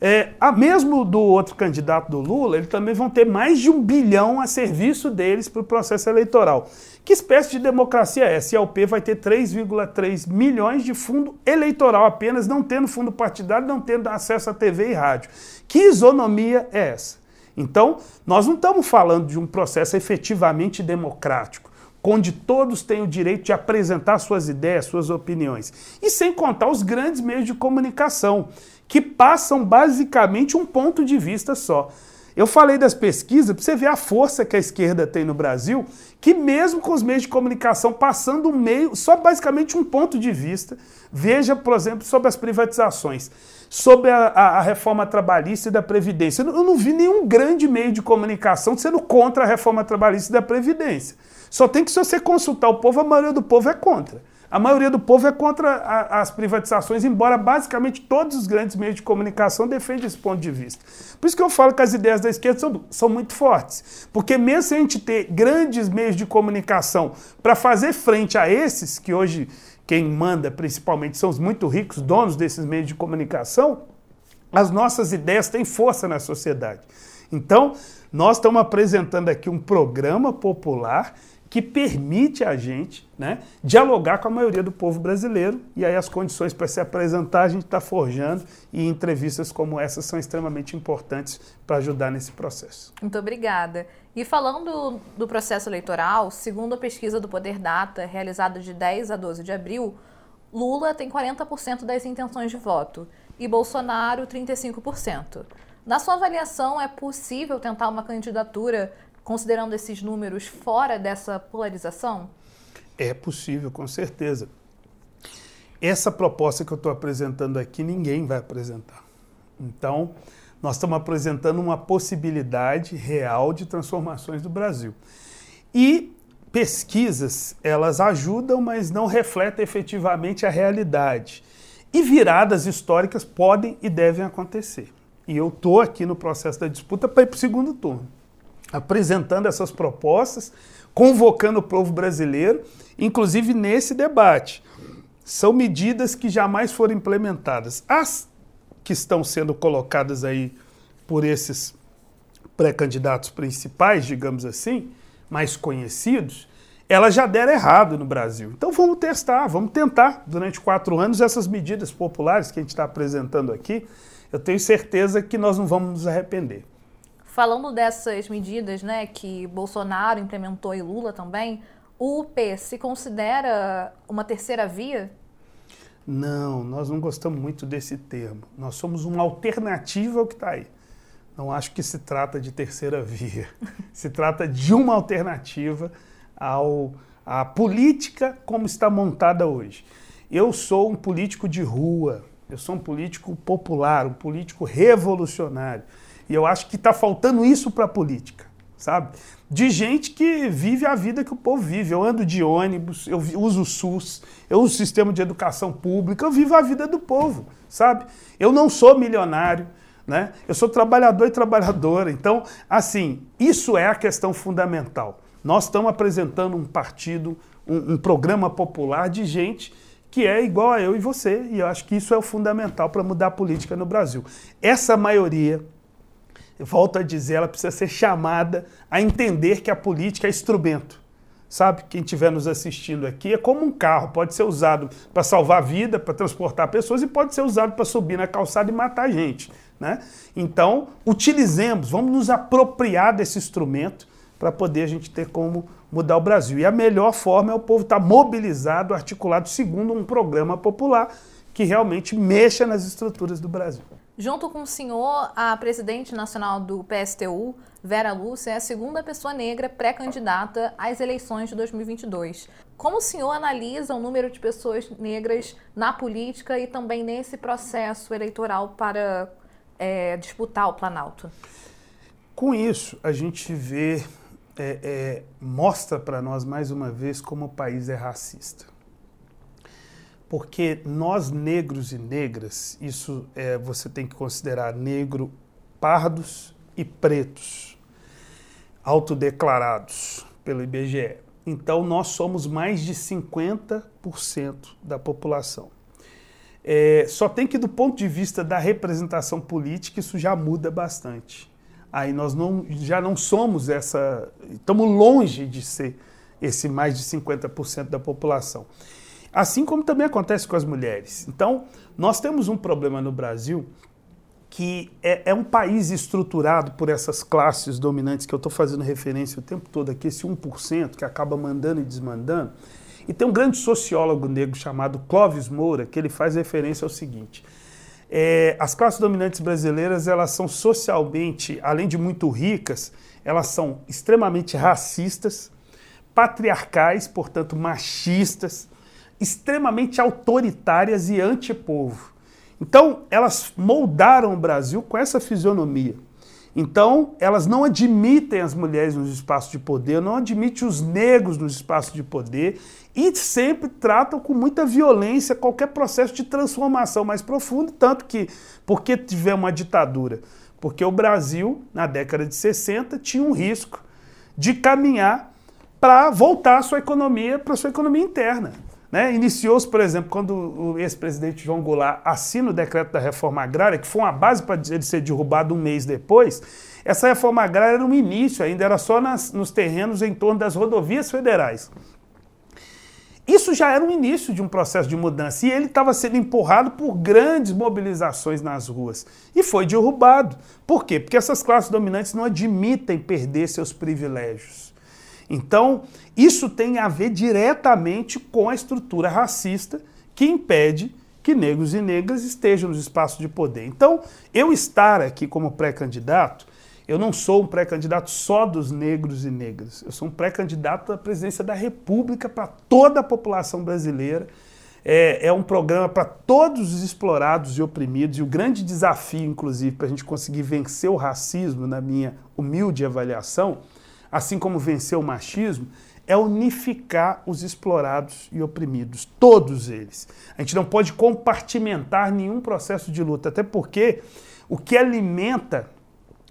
S2: É, a mesmo do outro candidato do Lula, eles também vão ter mais de um bilhão a serviço deles para o processo eleitoral. Que espécie de democracia é essa? E a UP vai ter 3,3 milhões de fundo eleitoral apenas, não tendo fundo partidário, não tendo acesso a TV e rádio. Que isonomia é essa? Então, nós não estamos falando de um processo efetivamente democrático onde todos têm o direito de apresentar suas ideias, suas opiniões. E sem contar os grandes meios de comunicação, que passam basicamente um ponto de vista só. Eu falei das pesquisas para você ver a força que a esquerda tem no Brasil, que mesmo com os meios de comunicação passando um meio, só basicamente um ponto de vista, veja, por exemplo, sobre as privatizações, sobre a, a, a reforma trabalhista e da Previdência. Eu não vi nenhum grande meio de comunicação sendo contra a reforma trabalhista e da Previdência. Só tem que, se você consultar o povo, a maioria do povo é contra. A maioria do povo é contra a, as privatizações, embora basicamente todos os grandes meios de comunicação defendam esse ponto de vista. Por isso que eu falo que as ideias da esquerda são, são muito fortes. Porque mesmo se a gente ter grandes meios de comunicação para fazer frente a esses, que hoje quem manda principalmente são os muito ricos, donos desses meios de comunicação, as nossas ideias têm força na sociedade. Então, nós estamos apresentando aqui um programa popular que permite a gente né, dialogar com a maioria do povo brasileiro. E aí as condições para se apresentar a gente está forjando e entrevistas como essa são extremamente importantes para ajudar nesse processo.
S1: Muito obrigada. E falando do processo eleitoral, segundo a pesquisa do Poder Data, realizada de 10 a 12 de abril, Lula tem 40% das intenções de voto e Bolsonaro 35%. Na sua avaliação, é possível tentar uma candidatura considerando esses números fora dessa polarização?
S2: É possível, com certeza. Essa proposta que eu estou apresentando aqui, ninguém vai apresentar. Então, nós estamos apresentando uma possibilidade real de transformações do Brasil. E pesquisas, elas ajudam, mas não refletem efetivamente a realidade. E viradas históricas podem e devem acontecer. E eu estou aqui no processo da disputa para ir para o segundo turno apresentando essas propostas, convocando o povo brasileiro, inclusive nesse debate. São medidas que jamais foram implementadas. As que estão sendo colocadas aí por esses pré-candidatos principais, digamos assim, mais conhecidos, elas já deram errado no Brasil. Então vamos testar, vamos tentar durante quatro anos essas medidas populares que a gente está apresentando aqui. Eu tenho certeza que nós não vamos nos arrepender.
S1: Falando dessas medidas né, que Bolsonaro implementou e Lula também, o UP se considera uma terceira via?
S2: Não, nós não gostamos muito desse termo. Nós somos uma alternativa ao que está aí. Não acho que se trata de terceira via. se trata de uma alternativa ao, à política como está montada hoje. Eu sou um político de rua, eu sou um político popular, um político revolucionário. E eu acho que está faltando isso para a política, sabe? De gente que vive a vida que o povo vive. Eu ando de ônibus, eu uso o SUS, eu uso o sistema de educação pública, eu vivo a vida do povo, sabe? Eu não sou milionário, né? Eu sou trabalhador e trabalhadora. Então, assim, isso é a questão fundamental. Nós estamos apresentando um partido, um, um programa popular de gente que é igual a eu e você, e eu acho que isso é o fundamental para mudar a política no Brasil. Essa maioria, volto a dizer, ela precisa ser chamada a entender que a política é instrumento. Sabe, quem estiver nos assistindo aqui, é como um carro, pode ser usado para salvar vida, para transportar pessoas e pode ser usado para subir na calçada e matar gente. Né? Então, utilizemos, vamos nos apropriar desse instrumento para poder a gente ter como mudar o Brasil. E a melhor forma é o povo estar tá mobilizado, articulado, segundo um programa popular que realmente mexa nas estruturas do Brasil.
S1: Junto com o senhor, a presidente nacional do PSTU, Vera Lúcia, é a segunda pessoa negra pré-candidata às eleições de 2022. Como o senhor analisa o número de pessoas negras na política e também nesse processo eleitoral para é, disputar o Planalto?
S2: Com isso, a gente vê é, é, mostra para nós mais uma vez como o país é racista. Porque nós, negros e negras, isso é, você tem que considerar negro, pardos e pretos, autodeclarados pelo IBGE. Então, nós somos mais de 50% da população. É, só tem que, do ponto de vista da representação política, isso já muda bastante aí nós não, já não somos essa. Estamos longe de ser esse mais de 50% da população. Assim como também acontece com as mulheres. Então, nós temos um problema no Brasil que é, é um país estruturado por essas classes dominantes que eu estou fazendo referência o tempo todo aqui, esse 1% que acaba mandando e desmandando. E tem um grande sociólogo negro chamado Clóvis Moura, que ele faz referência ao seguinte: é, as classes dominantes brasileiras, elas são socialmente, além de muito ricas, elas são extremamente racistas, patriarcais, portanto machistas, extremamente autoritárias e antipovo. Então, elas moldaram o Brasil com essa fisionomia. Então, elas não admitem as mulheres nos espaços de poder, não admitem os negros nos espaços de poder e sempre tratam com muita violência qualquer processo de transformação mais profundo, tanto que, porque tiver uma ditadura? Porque o Brasil, na década de 60, tinha um risco de caminhar para voltar a sua economia para sua economia interna. Né? Iniciou-se, por exemplo, quando o ex-presidente João Goulart assina o decreto da reforma agrária, que foi uma base para ele ser derrubado um mês depois, essa reforma agrária era um início, ainda era só nas, nos terrenos em torno das rodovias federais. Isso já era um início de um processo de mudança e ele estava sendo empurrado por grandes mobilizações nas ruas e foi derrubado. Por quê? Porque essas classes dominantes não admitem perder seus privilégios. Então, isso tem a ver diretamente com a estrutura racista que impede que negros e negras estejam nos espaços de poder. Então, eu estar aqui como pré-candidato, eu não sou um pré-candidato só dos negros e negras. Eu sou um pré-candidato à presidência da República para toda a população brasileira. É, é um programa para todos os explorados e oprimidos. E o grande desafio, inclusive, para a gente conseguir vencer o racismo, na minha humilde avaliação, assim como vencer o machismo, é unificar os explorados e oprimidos, todos eles. A gente não pode compartimentar nenhum processo de luta, até porque o que alimenta.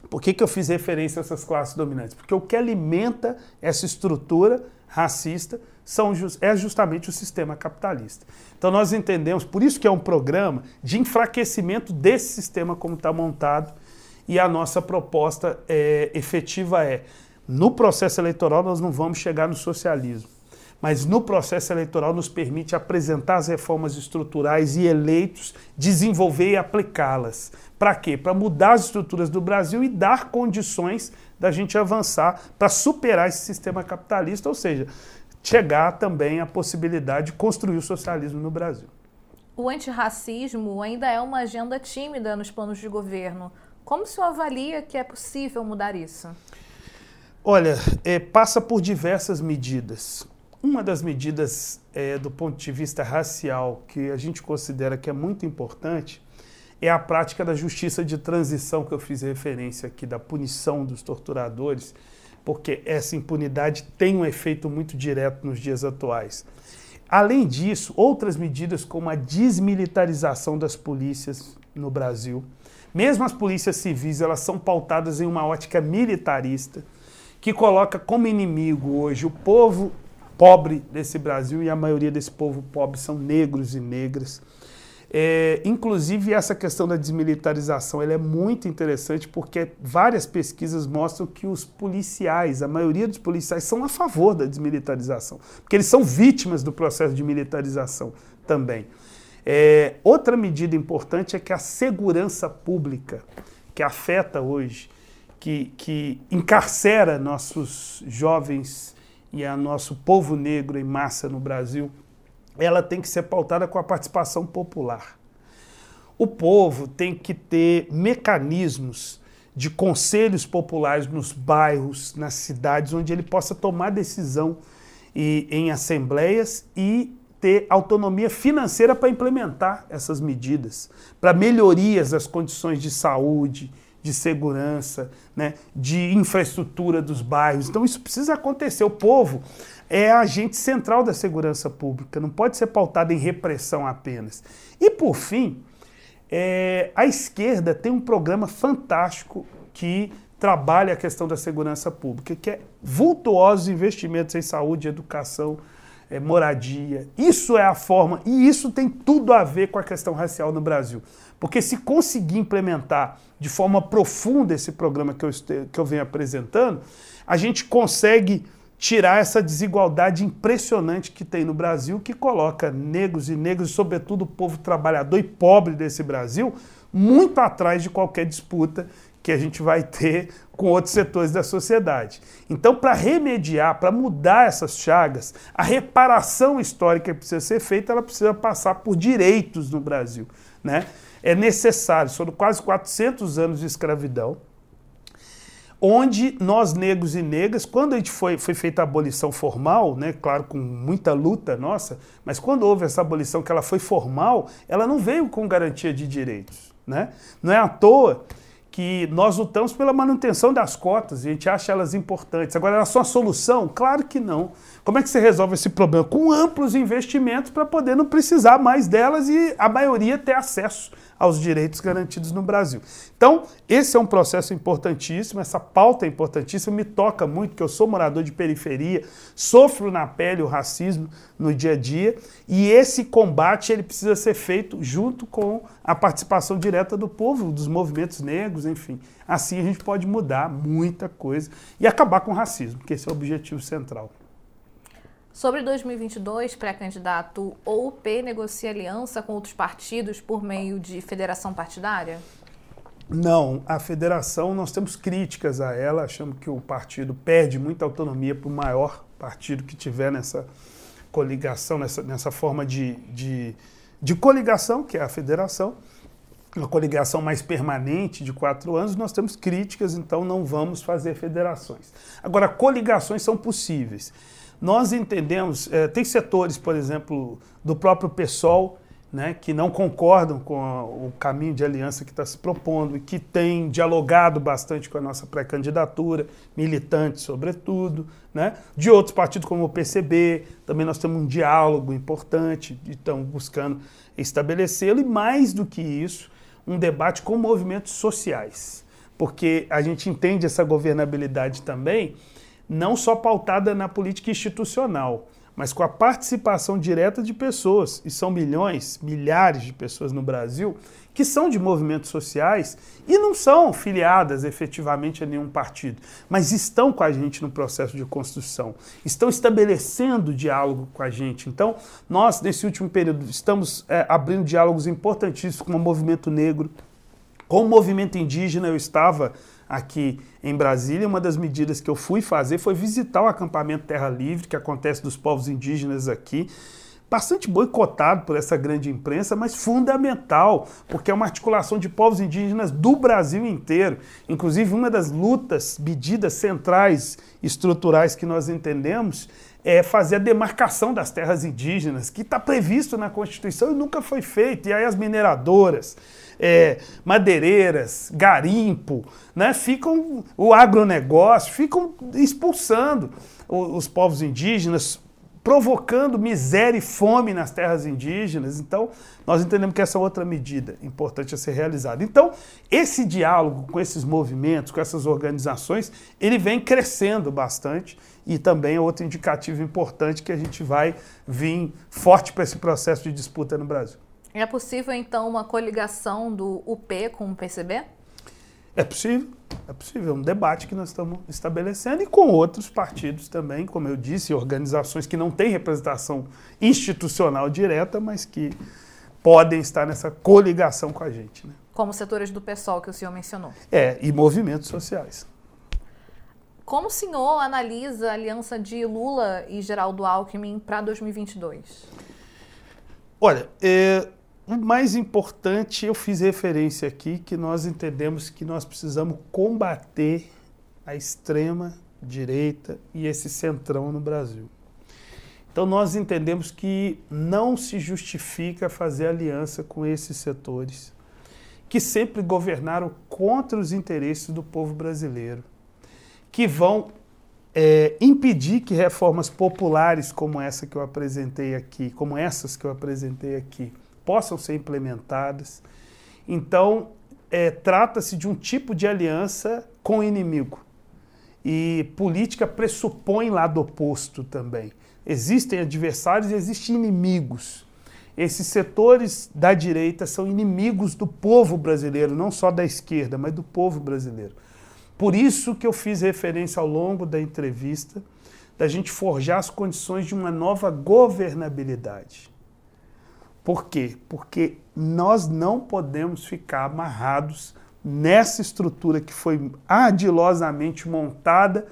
S2: Por que, que eu fiz referência a essas classes dominantes? Porque o que alimenta essa estrutura racista são, é justamente o sistema capitalista. Então nós entendemos, por isso que é um programa de enfraquecimento desse sistema como está montado, e a nossa proposta é, efetiva é no processo eleitoral, nós não vamos chegar no socialismo. Mas no processo eleitoral nos permite apresentar as reformas estruturais e eleitos, desenvolver e aplicá-las. Para quê? Para mudar as estruturas do Brasil e dar condições da gente avançar para superar esse sistema capitalista, ou seja, chegar também à possibilidade de construir o socialismo no Brasil.
S1: O antirracismo ainda é uma agenda tímida nos planos de governo. Como o senhor avalia que é possível mudar isso?
S2: Olha, é, passa por diversas medidas. Uma das medidas é, do ponto de vista racial que a gente considera que é muito importante é a prática da justiça de transição que eu fiz referência aqui, da punição dos torturadores, porque essa impunidade tem um efeito muito direto nos dias atuais. Além disso, outras medidas como a desmilitarização das polícias no Brasil, mesmo as polícias civis, elas são pautadas em uma ótica militarista que coloca como inimigo hoje o povo pobre desse Brasil e a maioria desse povo pobre são negros e negras. É, inclusive, essa questão da desmilitarização ela é muito interessante porque várias pesquisas mostram que os policiais, a maioria dos policiais, são a favor da desmilitarização, porque eles são vítimas do processo de militarização também. É, outra medida importante é que a segurança pública, que afeta hoje, que, que encarcera nossos jovens e a nosso povo negro em massa no Brasil, ela tem que ser pautada com a participação popular. O povo tem que ter mecanismos de conselhos populares nos bairros, nas cidades, onde ele possa tomar decisão e, em assembleias e ter autonomia financeira para implementar essas medidas, para melhorias das condições de saúde, de segurança, né, de infraestrutura dos bairros. Então isso precisa acontecer. O povo é agente central da segurança pública, não pode ser pautado em repressão apenas. E por fim, é, a esquerda tem um programa fantástico que trabalha a questão da segurança pública, que é vultuosos investimentos em saúde, educação, é, moradia. Isso é a forma, e isso tem tudo a ver com a questão racial no Brasil. Porque se conseguir implementar de forma profunda esse programa que eu, que eu venho apresentando, a gente consegue tirar essa desigualdade impressionante que tem no Brasil, que coloca negros e negros, e sobretudo o povo trabalhador e pobre desse Brasil, muito atrás de qualquer disputa que a gente vai ter com outros setores da sociedade. Então, para remediar, para mudar essas chagas, a reparação histórica que precisa ser feita, ela precisa passar por direitos no Brasil. Né? É necessário, foram quase 400 anos de escravidão, onde nós, negros e negras, quando a gente foi, foi feita a abolição formal, né, claro, com muita luta nossa, mas quando houve essa abolição que ela foi formal, ela não veio com garantia de direitos. Né? Não é à toa que nós lutamos pela manutenção das cotas a gente acha elas importantes. Agora, elas são a solução? Claro que não. Como é que você resolve esse problema? Com amplos investimentos para poder não precisar mais delas e a maioria ter acesso aos direitos garantidos no Brasil. Então, esse é um processo importantíssimo, essa pauta é importantíssima, me toca muito, que eu sou morador de periferia, sofro na pele o racismo no dia a dia, e esse combate ele precisa ser feito junto com a participação direta do povo, dos movimentos negros, enfim. Assim a gente pode mudar muita coisa e acabar com o racismo, que esse é o objetivo central.
S1: Sobre 2022, pré-candidato, ou P negocia aliança com outros partidos por meio de federação partidária?
S2: Não, a federação, nós temos críticas a ela, achamos que o partido perde muita autonomia para o maior partido que tiver nessa coligação, nessa, nessa forma de, de, de coligação, que é a federação, uma coligação mais permanente de quatro anos, nós temos críticas, então não vamos fazer federações. Agora, coligações são possíveis. Nós entendemos, é, tem setores, por exemplo, do próprio PSOL, né, que não concordam com a, o caminho de aliança que está se propondo e que tem dialogado bastante com a nossa pré-candidatura, militantes sobretudo, né, de outros partidos como o PCB, também nós temos um diálogo importante estamos buscando estabelecê-lo e mais do que isso, um debate com movimentos sociais, porque a gente entende essa governabilidade também não só pautada na política institucional, mas com a participação direta de pessoas, e são milhões, milhares de pessoas no Brasil, que são de movimentos sociais e não são filiadas efetivamente a nenhum partido, mas estão com a gente no processo de construção, estão estabelecendo diálogo com a gente. Então, nós, nesse último período, estamos é, abrindo diálogos importantíssimos com o movimento negro, com o movimento indígena. Eu estava aqui em Brasília, uma das medidas que eu fui fazer foi visitar o acampamento Terra Livre, que acontece dos povos indígenas aqui. Bastante boicotado por essa grande imprensa, mas fundamental, porque é uma articulação de povos indígenas do Brasil inteiro. Inclusive, uma das lutas, medidas centrais estruturais que nós entendemos é fazer a demarcação das terras indígenas, que está previsto na Constituição e nunca foi feito. E aí as mineradoras, é, madeireiras, garimpo, né, ficam, o agronegócio, ficam expulsando os povos indígenas, provocando miséria e fome nas terras indígenas. Então, nós entendemos que essa é outra medida importante a ser realizada. Então, esse diálogo com esses movimentos, com essas organizações, ele vem crescendo bastante e também é outro indicativo importante que a gente vai vir forte para esse processo de disputa no Brasil.
S1: É possível, então, uma coligação do UP com o PCB?
S2: É possível, é possível. É um debate que nós estamos estabelecendo e com outros partidos também, como eu disse, organizações que não têm representação institucional direta, mas que podem estar nessa coligação com a gente. Né?
S1: Como setores do PSOL que o senhor mencionou.
S2: É, e movimentos sociais.
S1: Como o senhor analisa a aliança de Lula e Geraldo Alckmin para 2022?
S2: Olha, é, o mais importante, eu fiz referência aqui, que nós entendemos que nós precisamos combater a extrema direita e esse centrão no Brasil. Então nós entendemos que não se justifica fazer aliança com esses setores que sempre governaram contra os interesses do povo brasileiro, que vão é, impedir que reformas populares como essa que eu apresentei aqui, como essas que eu apresentei aqui, possam ser implementadas. Então, é, trata-se de um tipo de aliança com o inimigo. E política pressupõe lado oposto também. Existem adversários e existem inimigos. Esses setores da direita são inimigos do povo brasileiro, não só da esquerda, mas do povo brasileiro. Por isso que eu fiz referência ao longo da entrevista da gente forjar as condições de uma nova governabilidade. Por quê? Porque nós não podemos ficar amarrados nessa estrutura que foi ardilosamente montada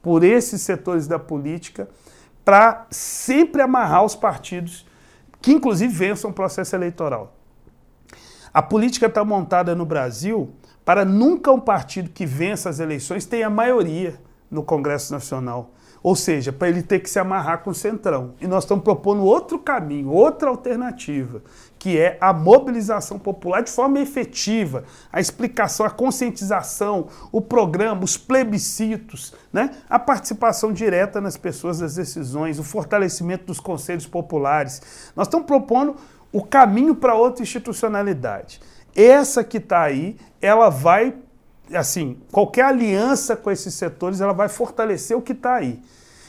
S2: por esses setores da política para sempre amarrar os partidos que, inclusive, vençam o processo eleitoral. A política está montada no Brasil para nunca um partido que vença as eleições tenha maioria no Congresso Nacional. Ou seja, para ele ter que se amarrar com o Centrão. E nós estamos propondo outro caminho, outra alternativa, que é a mobilização popular de forma efetiva, a explicação, a conscientização, o programa, os plebiscitos, né? a participação direta nas pessoas das decisões, o fortalecimento dos conselhos populares. Nós estamos propondo o caminho para outra institucionalidade. Essa que está aí, ela vai assim, qualquer aliança com esses setores, ela vai fortalecer o que está aí.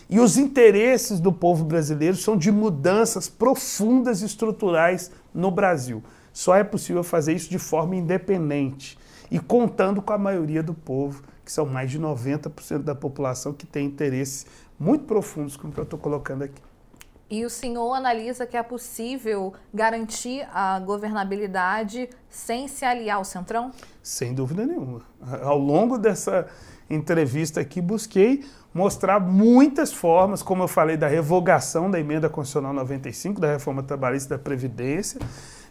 S2: E os interesses do povo brasileiro são de mudanças profundas e estruturais no Brasil. Só é possível fazer isso de forma independente e contando com a maioria do povo, que são mais de 90% da população que tem interesses muito profundos, como eu estou colocando aqui.
S1: E o senhor analisa que é possível garantir a governabilidade sem se aliar ao Centrão?
S2: Sem dúvida nenhuma. Ao longo dessa entrevista aqui, busquei mostrar muitas formas, como eu falei, da revogação da emenda constitucional 95, da reforma trabalhista da Previdência.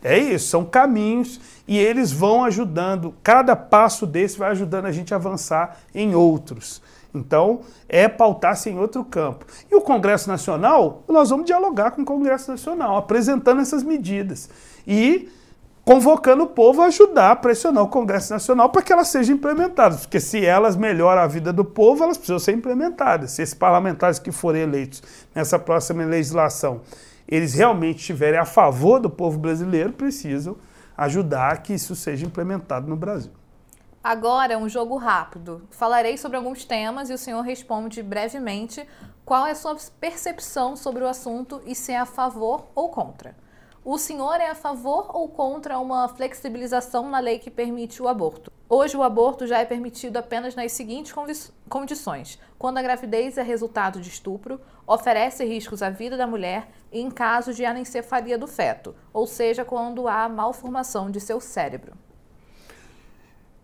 S2: É isso, são caminhos e eles vão ajudando, cada passo desse vai ajudando a gente a avançar em outros. Então, é pautar-se em outro campo. E o Congresso Nacional, nós vamos dialogar com o Congresso Nacional, apresentando essas medidas. E convocando o povo a ajudar a pressionar o Congresso Nacional para que elas sejam implementadas. Porque se elas melhoram a vida do povo, elas precisam ser implementadas. Se esses parlamentares que forem eleitos nessa próxima legislação, eles realmente estiverem a favor do povo brasileiro, precisam ajudar que isso seja implementado no Brasil.
S1: Agora um jogo rápido. Falarei sobre alguns temas e o senhor responde brevemente qual é a sua percepção sobre o assunto e se é a favor ou contra. O senhor é a favor ou contra uma flexibilização na lei que permite o aborto? Hoje, o aborto já é permitido apenas nas seguintes condições: quando a gravidez é resultado de estupro, oferece riscos à vida da mulher e em caso de anencefalia do feto, ou seja, quando há malformação de seu cérebro.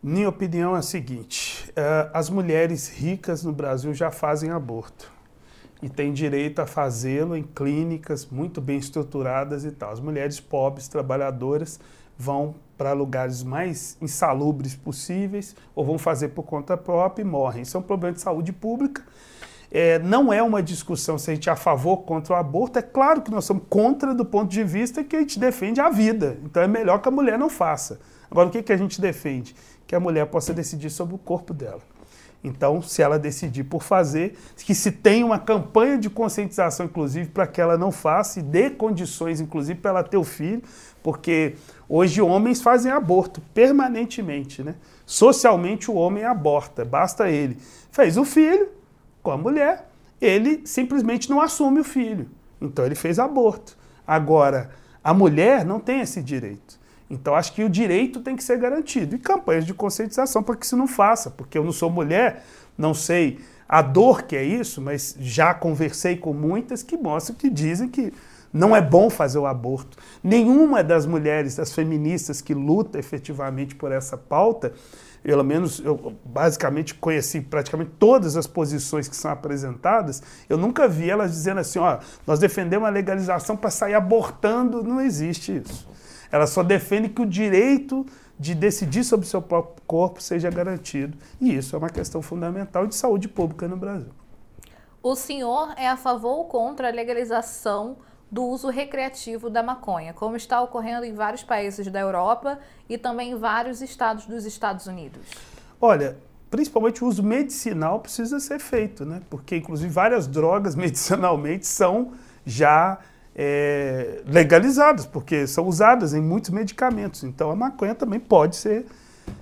S2: Minha opinião é a seguinte: uh, as mulheres ricas no Brasil já fazem aborto e têm direito a fazê-lo em clínicas muito bem estruturadas e tal. As mulheres pobres, trabalhadoras, vão para lugares mais insalubres possíveis ou vão fazer por conta própria e morrem. Isso é um problema de saúde pública. É, não é uma discussão se a gente é a favor ou contra o aborto. É claro que nós somos contra do ponto de vista que a gente defende a vida. Então é melhor que a mulher não faça. Agora, o que, que a gente defende? Que a mulher possa decidir sobre o corpo dela. Então, se ela decidir por fazer, que se tenha uma campanha de conscientização, inclusive, para que ela não faça e dê condições, inclusive, para ela ter o filho, porque hoje homens fazem aborto permanentemente, né? Socialmente o homem aborta, basta ele. Fez o filho com a mulher, ele simplesmente não assume o filho. Então ele fez aborto. Agora, a mulher não tem esse direito. Então acho que o direito tem que ser garantido. E campanhas de conscientização para que isso não faça, porque eu não sou mulher, não sei a dor que é isso, mas já conversei com muitas que mostram que dizem que não é bom fazer o aborto. Nenhuma das mulheres, das feministas que luta efetivamente por essa pauta, pelo menos eu basicamente conheci praticamente todas as posições que são apresentadas, eu nunca vi elas dizendo assim, ó, nós defendemos a legalização para sair abortando, não existe isso. Ela só defende que o direito de decidir sobre o seu próprio corpo seja garantido. E isso é uma questão fundamental de saúde pública no Brasil.
S1: O senhor é a favor ou contra a legalização do uso recreativo da maconha, como está ocorrendo em vários países da Europa e também em vários estados dos Estados Unidos?
S2: Olha, principalmente o uso medicinal precisa ser feito, né? Porque, inclusive, várias drogas medicinalmente são já é, legalizadas, porque são usadas em muitos medicamentos. Então, a maconha também pode ser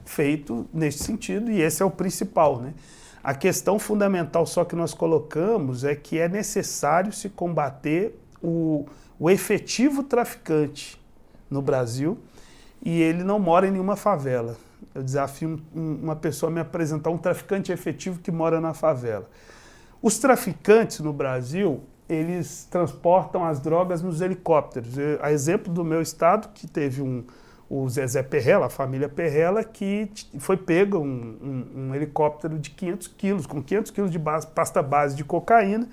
S2: feito nesse sentido, e esse é o principal, né? A questão fundamental só que nós colocamos é que é necessário se combater o, o efetivo traficante no Brasil e ele não mora em nenhuma favela. Eu desafio um, uma pessoa a me apresentar um traficante efetivo que mora na favela. Os traficantes no Brasil, eles transportam as drogas nos helicópteros. Eu, a exemplo do meu estado, que teve um, o Zezé Perrela, a família Perrela, que foi pego um, um, um helicóptero de 500 quilos, com 500 quilos de base, pasta base de cocaína,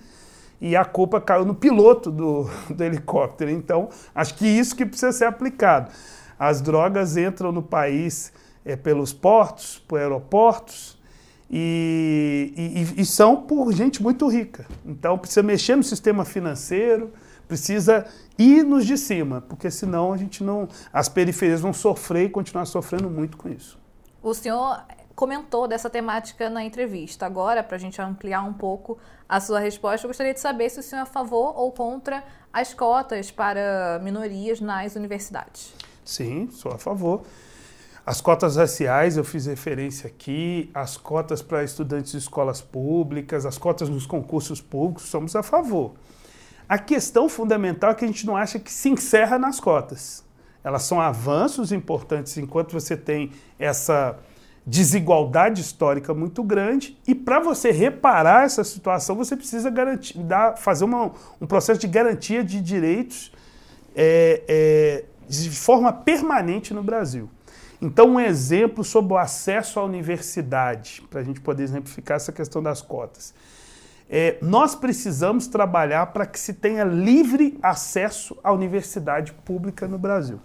S2: e a culpa caiu no piloto do, do helicóptero. Então, acho que isso que precisa ser aplicado. As drogas entram no país é, pelos portos, por aeroportos, e, e, e, são por gente muito rica. Então, precisa mexer no sistema financeiro, precisa ir nos de cima, porque senão a gente não. As periferias vão sofrer e continuar sofrendo muito com isso.
S1: O senhor comentou dessa temática na entrevista. Agora, para a gente ampliar um pouco a sua resposta, eu gostaria de saber se o senhor é a favor ou contra as cotas para minorias nas universidades.
S2: Sim, sou a favor. As cotas raciais, eu fiz referência aqui, as cotas para estudantes de escolas públicas, as cotas nos concursos públicos, somos a favor. A questão fundamental é que a gente não acha que se encerra nas cotas. Elas são avanços importantes enquanto você tem essa desigualdade histórica muito grande e para você reparar essa situação você precisa garantir, dar, fazer uma, um processo de garantia de direitos é, é, de forma permanente no Brasil. Então, um exemplo sobre o acesso à universidade, para a gente poder exemplificar essa questão das cotas. É, nós precisamos trabalhar para que se tenha livre acesso à universidade pública no Brasil.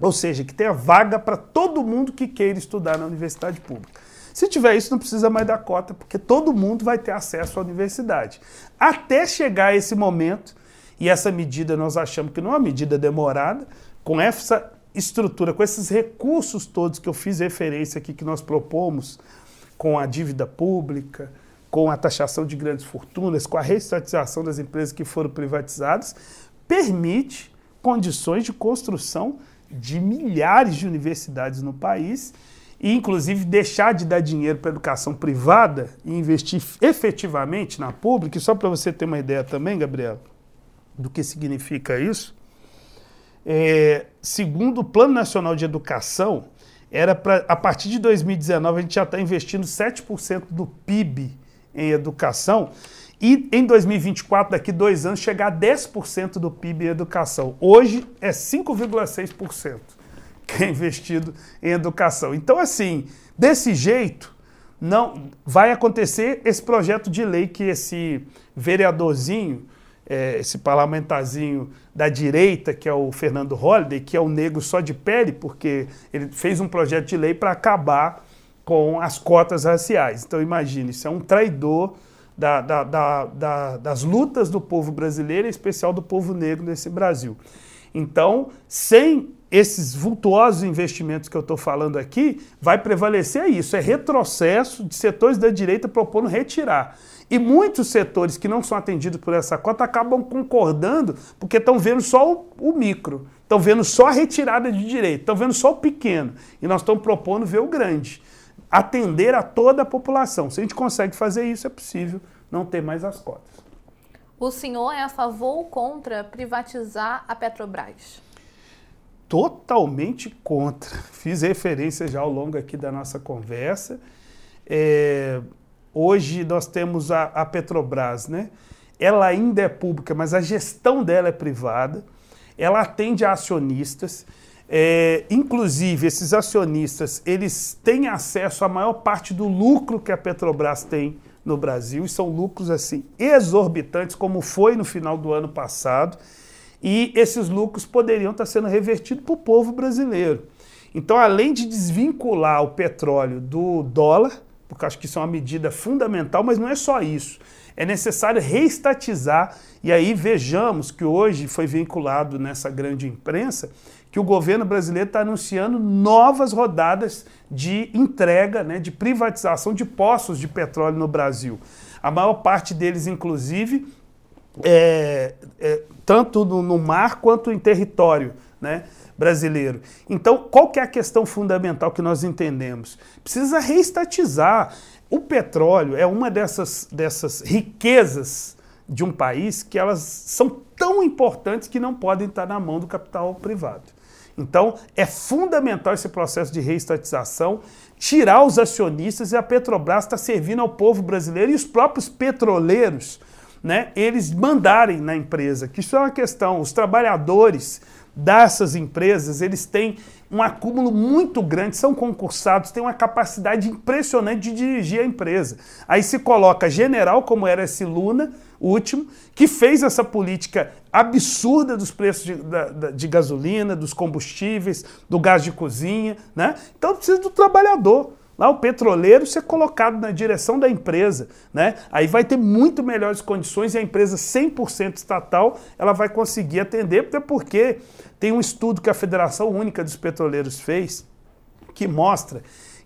S2: Ou seja, que tenha vaga para todo mundo que queira estudar na universidade pública. Se tiver isso, não precisa mais da cota, porque todo mundo vai ter acesso à universidade. Até chegar esse momento, e essa medida nós achamos que não é uma medida demorada, com essa estrutura, com esses recursos todos que eu fiz referência aqui, que nós propomos, com a dívida pública, com a taxação de grandes fortunas, com a reestatização das empresas que foram privatizadas, permite condições de construção de milhares de universidades no país e, inclusive, deixar de dar dinheiro para a educação privada e investir efetivamente na pública. E só para você ter uma ideia também, Gabriel, do que significa isso, é, segundo o Plano Nacional de Educação, era para a partir de 2019 a gente já está investindo 7% do PIB em educação e em 2024, daqui dois anos, chegar a 10% do PIB em educação. Hoje é 5,6% que é investido em educação. Então, assim, desse jeito, não vai acontecer esse projeto de lei que esse vereadorzinho, é, esse parlamentarzinho da direita, que é o Fernando Holliday, que é o negro só de pele, porque ele fez um projeto de lei para acabar com as cotas raciais. Então, imagine, isso é um traidor da, da, da, das lutas do povo brasileiro, em especial do povo negro nesse Brasil. Então, sem esses vultuosos investimentos que eu estou falando aqui, vai prevalecer isso, é retrocesso de setores da direita propondo retirar. E muitos setores que não são atendidos por essa cota acabam concordando porque estão vendo só o, o micro, estão vendo só a retirada de direito, estão vendo só o pequeno. E nós estamos propondo ver o grande, atender a toda a população. Se a gente consegue fazer isso, é possível não ter mais as cotas.
S1: O senhor é a favor ou contra privatizar a Petrobras?
S2: Totalmente contra. Fiz referência já ao longo aqui da nossa conversa. É, hoje nós temos a, a Petrobras, né? Ela ainda é pública, mas a gestão dela é privada. Ela atende a acionistas. É, inclusive, esses acionistas, eles têm acesso à maior parte do lucro que a Petrobras tem no Brasil, e são lucros assim exorbitantes, como foi no final do ano passado, e esses lucros poderiam estar sendo revertidos para o povo brasileiro. Então, além de desvincular o petróleo do dólar, porque acho que isso é uma medida fundamental, mas não é só isso. É necessário reestatizar, e aí vejamos que hoje foi vinculado nessa grande imprensa que o governo brasileiro está anunciando novas rodadas de entrega, né, de privatização de poços de petróleo no Brasil. A maior parte deles, inclusive, é, é, tanto no, no, mar quanto em território né, brasileiro. Então, qual que é a questão fundamental que nós entendemos? Precisa reestatizar. O petróleo é uma dessas, dessas riquezas de um país que elas são tão importantes que não podem estar na mão do capital privado. Então, é fundamental esse processo de reestatização, tirar os acionistas e a Petrobras está servindo ao povo brasileiro e os próprios petroleiros, né, eles mandarem na empresa, que isso é uma questão, os trabalhadores dessas empresas, eles têm um acúmulo muito grande, são concursados, têm uma capacidade impressionante de dirigir a empresa. Aí se coloca general, como era esse Luna, último, que fez essa política absurda dos preços de, de, de gasolina, dos combustíveis, do gás de cozinha, né? Então precisa do trabalhador. Lá o petroleiro ser colocado na direção da empresa, né? Aí vai ter muito melhores condições e a empresa 100% estatal, ela vai conseguir atender, até porque tem um estudo que a Federação Única dos Petroleiros fez que mostra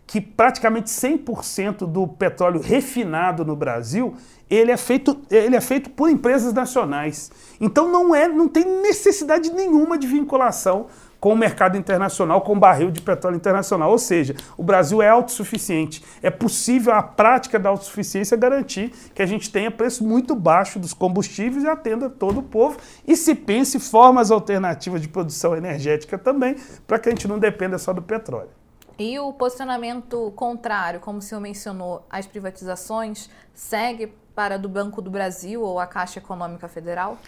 S2: que praticamente 100% do petróleo refinado no Brasil, ele é feito, ele é feito por empresas nacionais. Então não é, não tem necessidade nenhuma de vinculação com o mercado internacional, com o barril de petróleo internacional. Ou seja, o Brasil é autossuficiente. É possível a prática da autossuficiência garantir que a gente tenha preço muito baixo dos combustíveis e atenda todo o povo e se pense formas alternativas de produção energética também, para que a gente não dependa só do petróleo.
S1: E o posicionamento contrário, como o senhor mencionou, às privatizações, segue para do Banco do Brasil ou a Caixa Econômica Federal?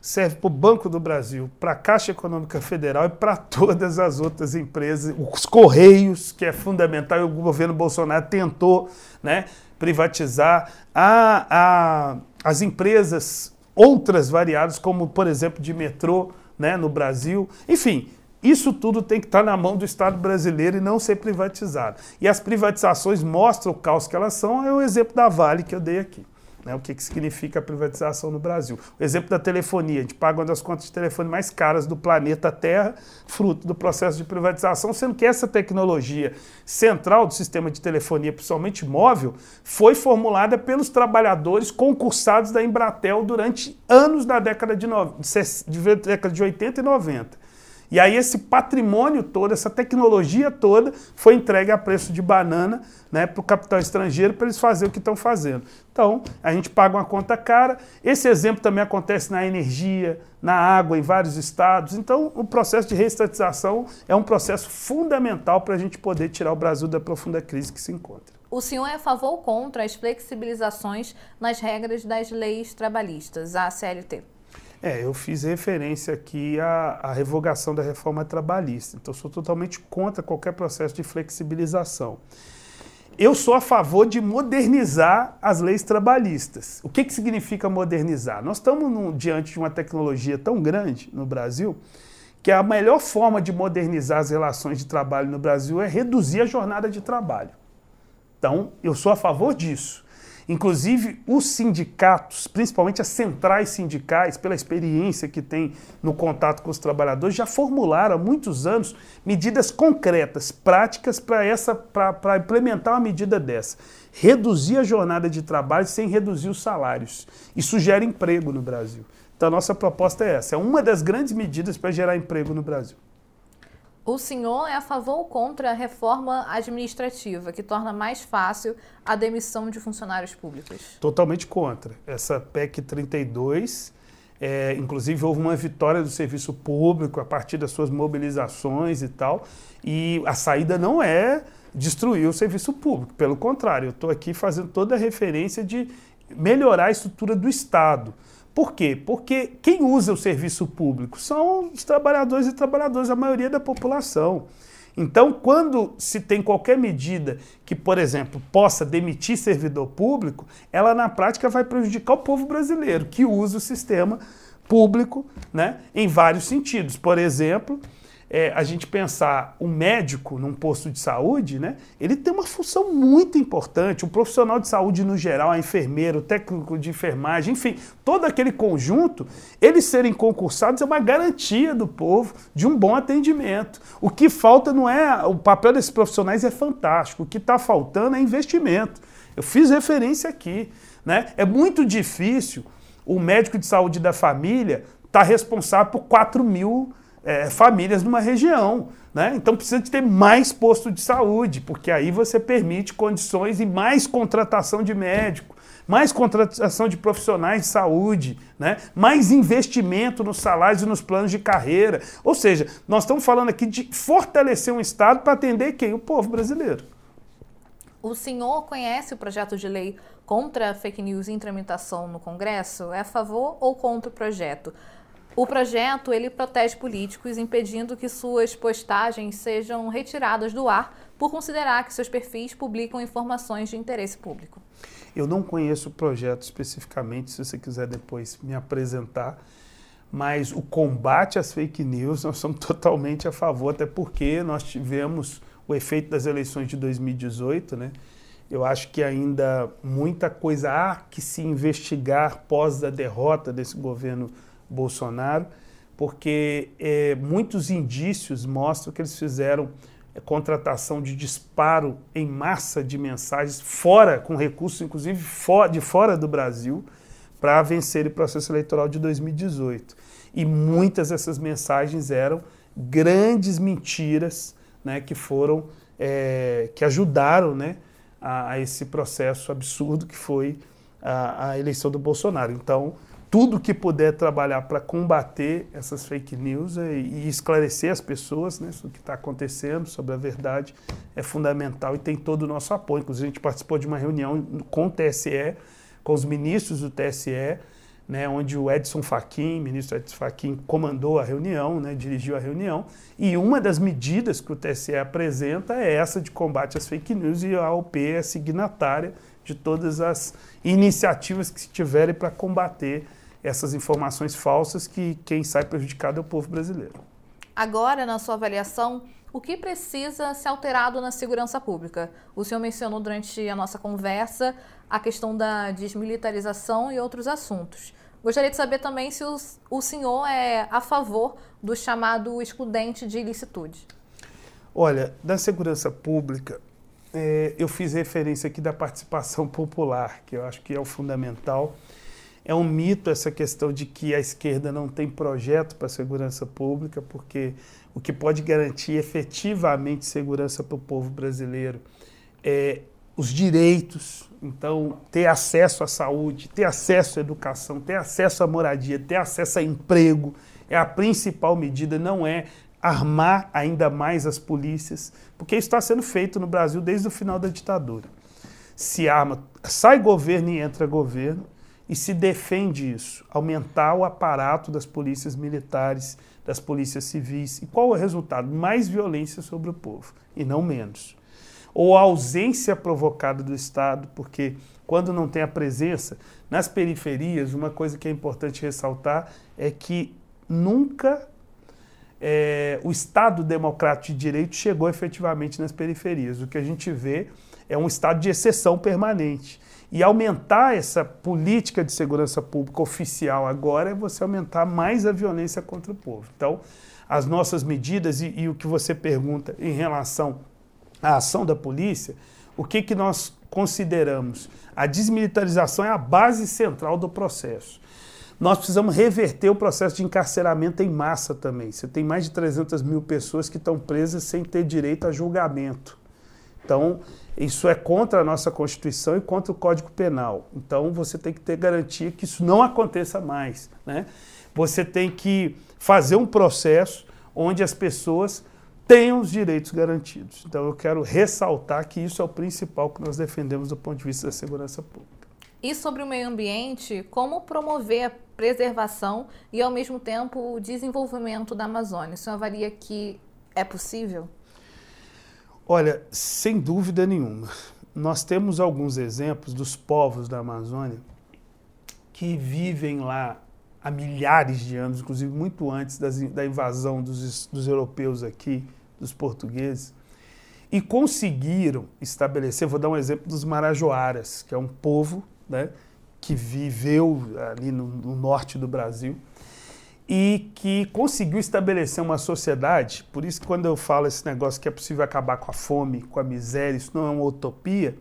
S2: Serve para o Banco do Brasil, para a Caixa Econômica Federal e para todas as outras empresas, os Correios, que é fundamental, e o governo Bolsonaro tentou né, privatizar, a, a, as empresas outras variadas, como por exemplo de metrô né, no Brasil, enfim. Isso tudo tem que estar na mão do Estado brasileiro e não ser privatizado. E as privatizações mostram o caos que elas são, é o exemplo da Vale que eu dei aqui né, o que, que significa a privatização no Brasil. O exemplo da telefonia, a gente paga uma das contas de telefone mais caras do planeta Terra, fruto do processo de privatização, sendo que essa tecnologia central do sistema de telefonia, principalmente móvel, foi formulada pelos trabalhadores concursados da Embratel durante anos da década de, no... de década de 80 e 90. E aí esse patrimônio todo, essa tecnologia toda foi entregue a preço de banana né, para o capital estrangeiro para eles fazerem o que estão fazendo. Então, a gente paga uma conta cara. Esse exemplo também acontece na energia, na água, em vários estados. Então, o processo de reestatização é um processo fundamental para a gente poder tirar o Brasil da profunda crise que se encontra.
S1: O senhor é a favor ou contra as flexibilizações nas regras das leis trabalhistas, a CLT?
S2: É, eu fiz referência aqui à, à revogação da reforma trabalhista. Então, sou totalmente contra qualquer processo de flexibilização. Eu sou a favor de modernizar as leis trabalhistas. O que, que significa modernizar? Nós estamos no, diante de uma tecnologia tão grande no Brasil que a melhor forma de modernizar as relações de trabalho no Brasil é reduzir a jornada de trabalho. Então, eu sou a favor disso. Inclusive, os sindicatos, principalmente as centrais sindicais, pela experiência que tem no contato com os trabalhadores, já formularam há muitos anos medidas concretas, práticas para implementar uma medida dessa. Reduzir a jornada de trabalho sem reduzir os salários. Isso gera emprego no Brasil. Então, a nossa proposta é essa. É uma das grandes medidas para gerar emprego no Brasil.
S1: O senhor é a favor ou contra a reforma administrativa, que torna mais fácil a demissão de funcionários públicos?
S2: Totalmente contra. Essa PEC 32, é, inclusive houve uma vitória do serviço público a partir das suas mobilizações e tal, e a saída não é destruir o serviço público, pelo contrário, eu estou aqui fazendo toda a referência de melhorar a estrutura do Estado. Por quê? Porque quem usa o serviço público são os trabalhadores e trabalhadoras, a maioria da população. Então, quando se tem qualquer medida que, por exemplo, possa demitir servidor público, ela na prática vai prejudicar o povo brasileiro que usa o sistema público né, em vários sentidos. Por exemplo, é, a gente pensar um médico num posto de saúde, né, ele tem uma função muito importante. O profissional de saúde no geral, a enfermeira, o técnico de enfermagem, enfim, todo aquele conjunto, eles serem concursados é uma garantia do povo de um bom atendimento. O que falta não é. O papel desses profissionais é fantástico. O que está faltando é investimento. Eu fiz referência aqui. Né? É muito difícil o médico de saúde da família estar tá responsável por 4 mil é, famílias numa região. Né? Então precisa de ter mais posto de saúde, porque aí você permite condições e mais contratação de médico, mais contratação de profissionais de saúde, né? mais investimento nos salários e nos planos de carreira. Ou seja, nós estamos falando aqui de fortalecer um Estado para atender quem? O povo brasileiro.
S1: O senhor conhece o projeto de lei contra fake news em tramitação no Congresso? É a favor ou contra o projeto? O projeto ele protege políticos, impedindo que suas postagens sejam retiradas do ar por considerar que seus perfis publicam informações de interesse público.
S2: Eu não conheço o projeto especificamente, se você quiser depois me apresentar, mas o combate às fake news nós somos totalmente a favor, até porque nós tivemos o efeito das eleições de 2018, né? Eu acho que ainda muita coisa há que se investigar pós a derrota desse governo Bolsonaro, porque é, muitos indícios mostram que eles fizeram é, contratação de disparo em massa de mensagens fora, com recursos inclusive for, de fora do Brasil, para vencer o processo eleitoral de 2018. E muitas dessas mensagens eram grandes mentiras né, que foram, é, que ajudaram né, a, a, esse processo absurdo que foi a, a eleição do Bolsonaro. Então, tudo que puder trabalhar para combater essas fake news e esclarecer as pessoas né, sobre o que está acontecendo, sobre a verdade, é fundamental e tem todo o nosso apoio. Inclusive, a gente participou de uma reunião com o TSE, com os ministros do TSE, né, onde o Edson Fachin, ministro Edson Fachin, comandou a reunião, né, dirigiu a reunião, e uma das medidas que o TSE apresenta é essa de combate às fake news e a AOP é signatária de todas as iniciativas que se tiverem para combater essas informações falsas que quem sai prejudicado é o povo brasileiro.
S1: Agora, na sua avaliação, o que precisa ser alterado na segurança pública? O senhor mencionou durante a nossa conversa a questão da desmilitarização e outros assuntos. Gostaria de saber também se o senhor é a favor do chamado excludente de ilicitude.
S2: Olha, da segurança pública, é, eu fiz referência aqui da participação popular, que eu acho que é o fundamental. É um mito essa questão de que a esquerda não tem projeto para a segurança pública, porque o que pode garantir efetivamente segurança para o povo brasileiro é os direitos, então ter acesso à saúde, ter acesso à educação, ter acesso à moradia, ter acesso a emprego é a principal medida, não é armar ainda mais as polícias, porque isso está sendo feito no Brasil desde o final da ditadura. Se arma, sai governo e entra governo, e se defende isso, aumentar o aparato das polícias militares, das polícias civis. E qual é o resultado? Mais violência sobre o povo, e não menos. Ou a ausência provocada do Estado, porque quando não tem a presença, nas periferias, uma coisa que é importante ressaltar é que nunca é, o Estado democrático de direito chegou efetivamente nas periferias. O que a gente vê é um estado de exceção permanente. E aumentar essa política de segurança pública oficial agora é você aumentar mais a violência contra o povo. Então, as nossas medidas e, e o que você pergunta em relação à ação da polícia, o que, que nós consideramos? A desmilitarização é a base central do processo. Nós precisamos reverter o processo de encarceramento em massa também. Você tem mais de 300 mil pessoas que estão presas sem ter direito a julgamento. Então, isso é contra a nossa Constituição e contra o Código Penal. Então, você tem que ter garantia que isso não aconteça mais. Né? Você tem que fazer um processo onde as pessoas tenham os direitos garantidos. Então, eu quero ressaltar que isso é o principal que nós defendemos do ponto de vista da segurança pública.
S1: E sobre o meio ambiente, como promover a preservação e, ao mesmo tempo, o desenvolvimento da Amazônia? O senhor avalia que é possível?
S2: Olha, sem dúvida nenhuma. Nós temos alguns exemplos dos povos da Amazônia que vivem lá há milhares de anos, inclusive muito antes das, da invasão dos, dos europeus aqui, dos portugueses, e conseguiram estabelecer, vou dar um exemplo dos Marajoaras, que é um povo né, que viveu ali no, no norte do Brasil, e que conseguiu estabelecer uma sociedade. Por isso quando eu falo esse negócio que é possível acabar com a fome, com a miséria, isso não é uma utopia,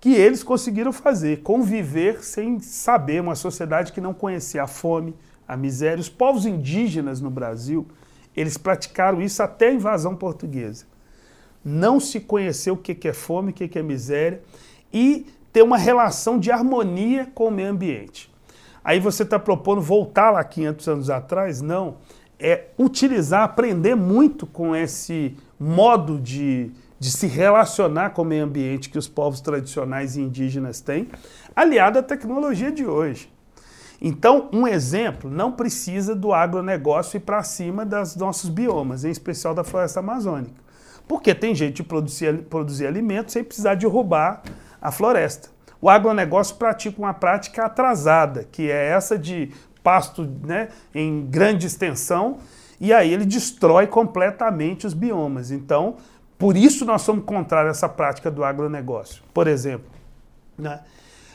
S2: que eles conseguiram fazer, conviver sem saber, uma sociedade que não conhecia a fome, a miséria. Os povos indígenas no Brasil, eles praticaram isso até a invasão portuguesa. Não se conheceu o que é fome, o que é miséria e ter uma relação de harmonia com o meio ambiente. Aí você está propondo voltar lá 500 anos atrás? Não. É utilizar, aprender muito com esse modo de, de se relacionar com o meio ambiente que os povos tradicionais e indígenas têm, aliado à tecnologia de hoje. Então, um exemplo, não precisa do agronegócio ir para cima dos nossos biomas, em especial da floresta amazônica. Porque tem jeito de produzir, produzir alimentos sem precisar derrubar a floresta. O agronegócio pratica uma prática atrasada, que é essa de pasto né, em grande extensão, e aí ele destrói completamente os biomas. Então, por isso nós somos contrários a essa prática do agronegócio. Por exemplo, né,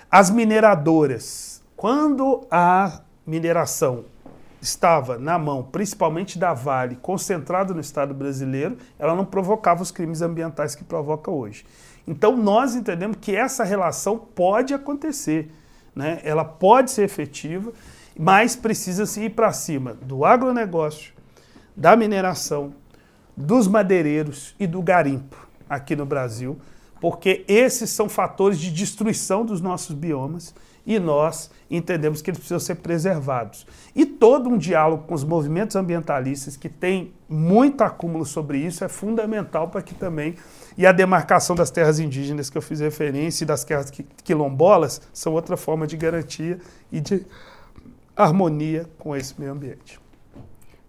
S2: as mineradoras, quando a mineração estava na mão, principalmente da Vale, concentrada no Estado brasileiro, ela não provocava os crimes ambientais que provoca hoje. Então nós entendemos que essa relação pode acontecer, né? ela pode ser efetiva, mas precisa se ir para cima do agronegócio, da mineração, dos madeireiros e do garimpo aqui no Brasil, porque esses são fatores de destruição dos nossos biomas e nós entendemos que eles precisam ser preservados. E todo um diálogo com os movimentos ambientalistas, que tem muito acúmulo sobre isso, é fundamental para que também. E a demarcação das terras indígenas que eu fiz referência e das terras quilombolas são outra forma de garantia e de harmonia com esse meio ambiente.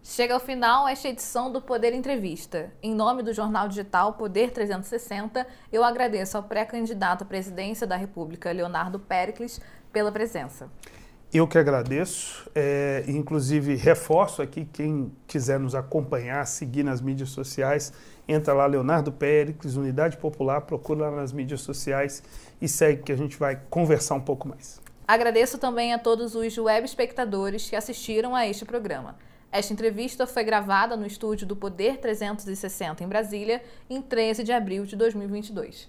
S1: Chega ao final esta edição do Poder Entrevista. Em nome do jornal digital Poder 360, eu agradeço ao pré-candidato à presidência da República, Leonardo Pericles, pela presença.
S2: Eu que agradeço, é, inclusive reforço aqui quem quiser nos acompanhar, seguir nas mídias sociais, entra lá Leonardo Péricles, Unidade Popular, procura lá nas mídias sociais e segue que a gente vai conversar um pouco mais.
S1: Agradeço também a todos os web espectadores que assistiram a este programa. Esta entrevista foi gravada no estúdio do Poder 360 em Brasília em 13 de abril de 2022.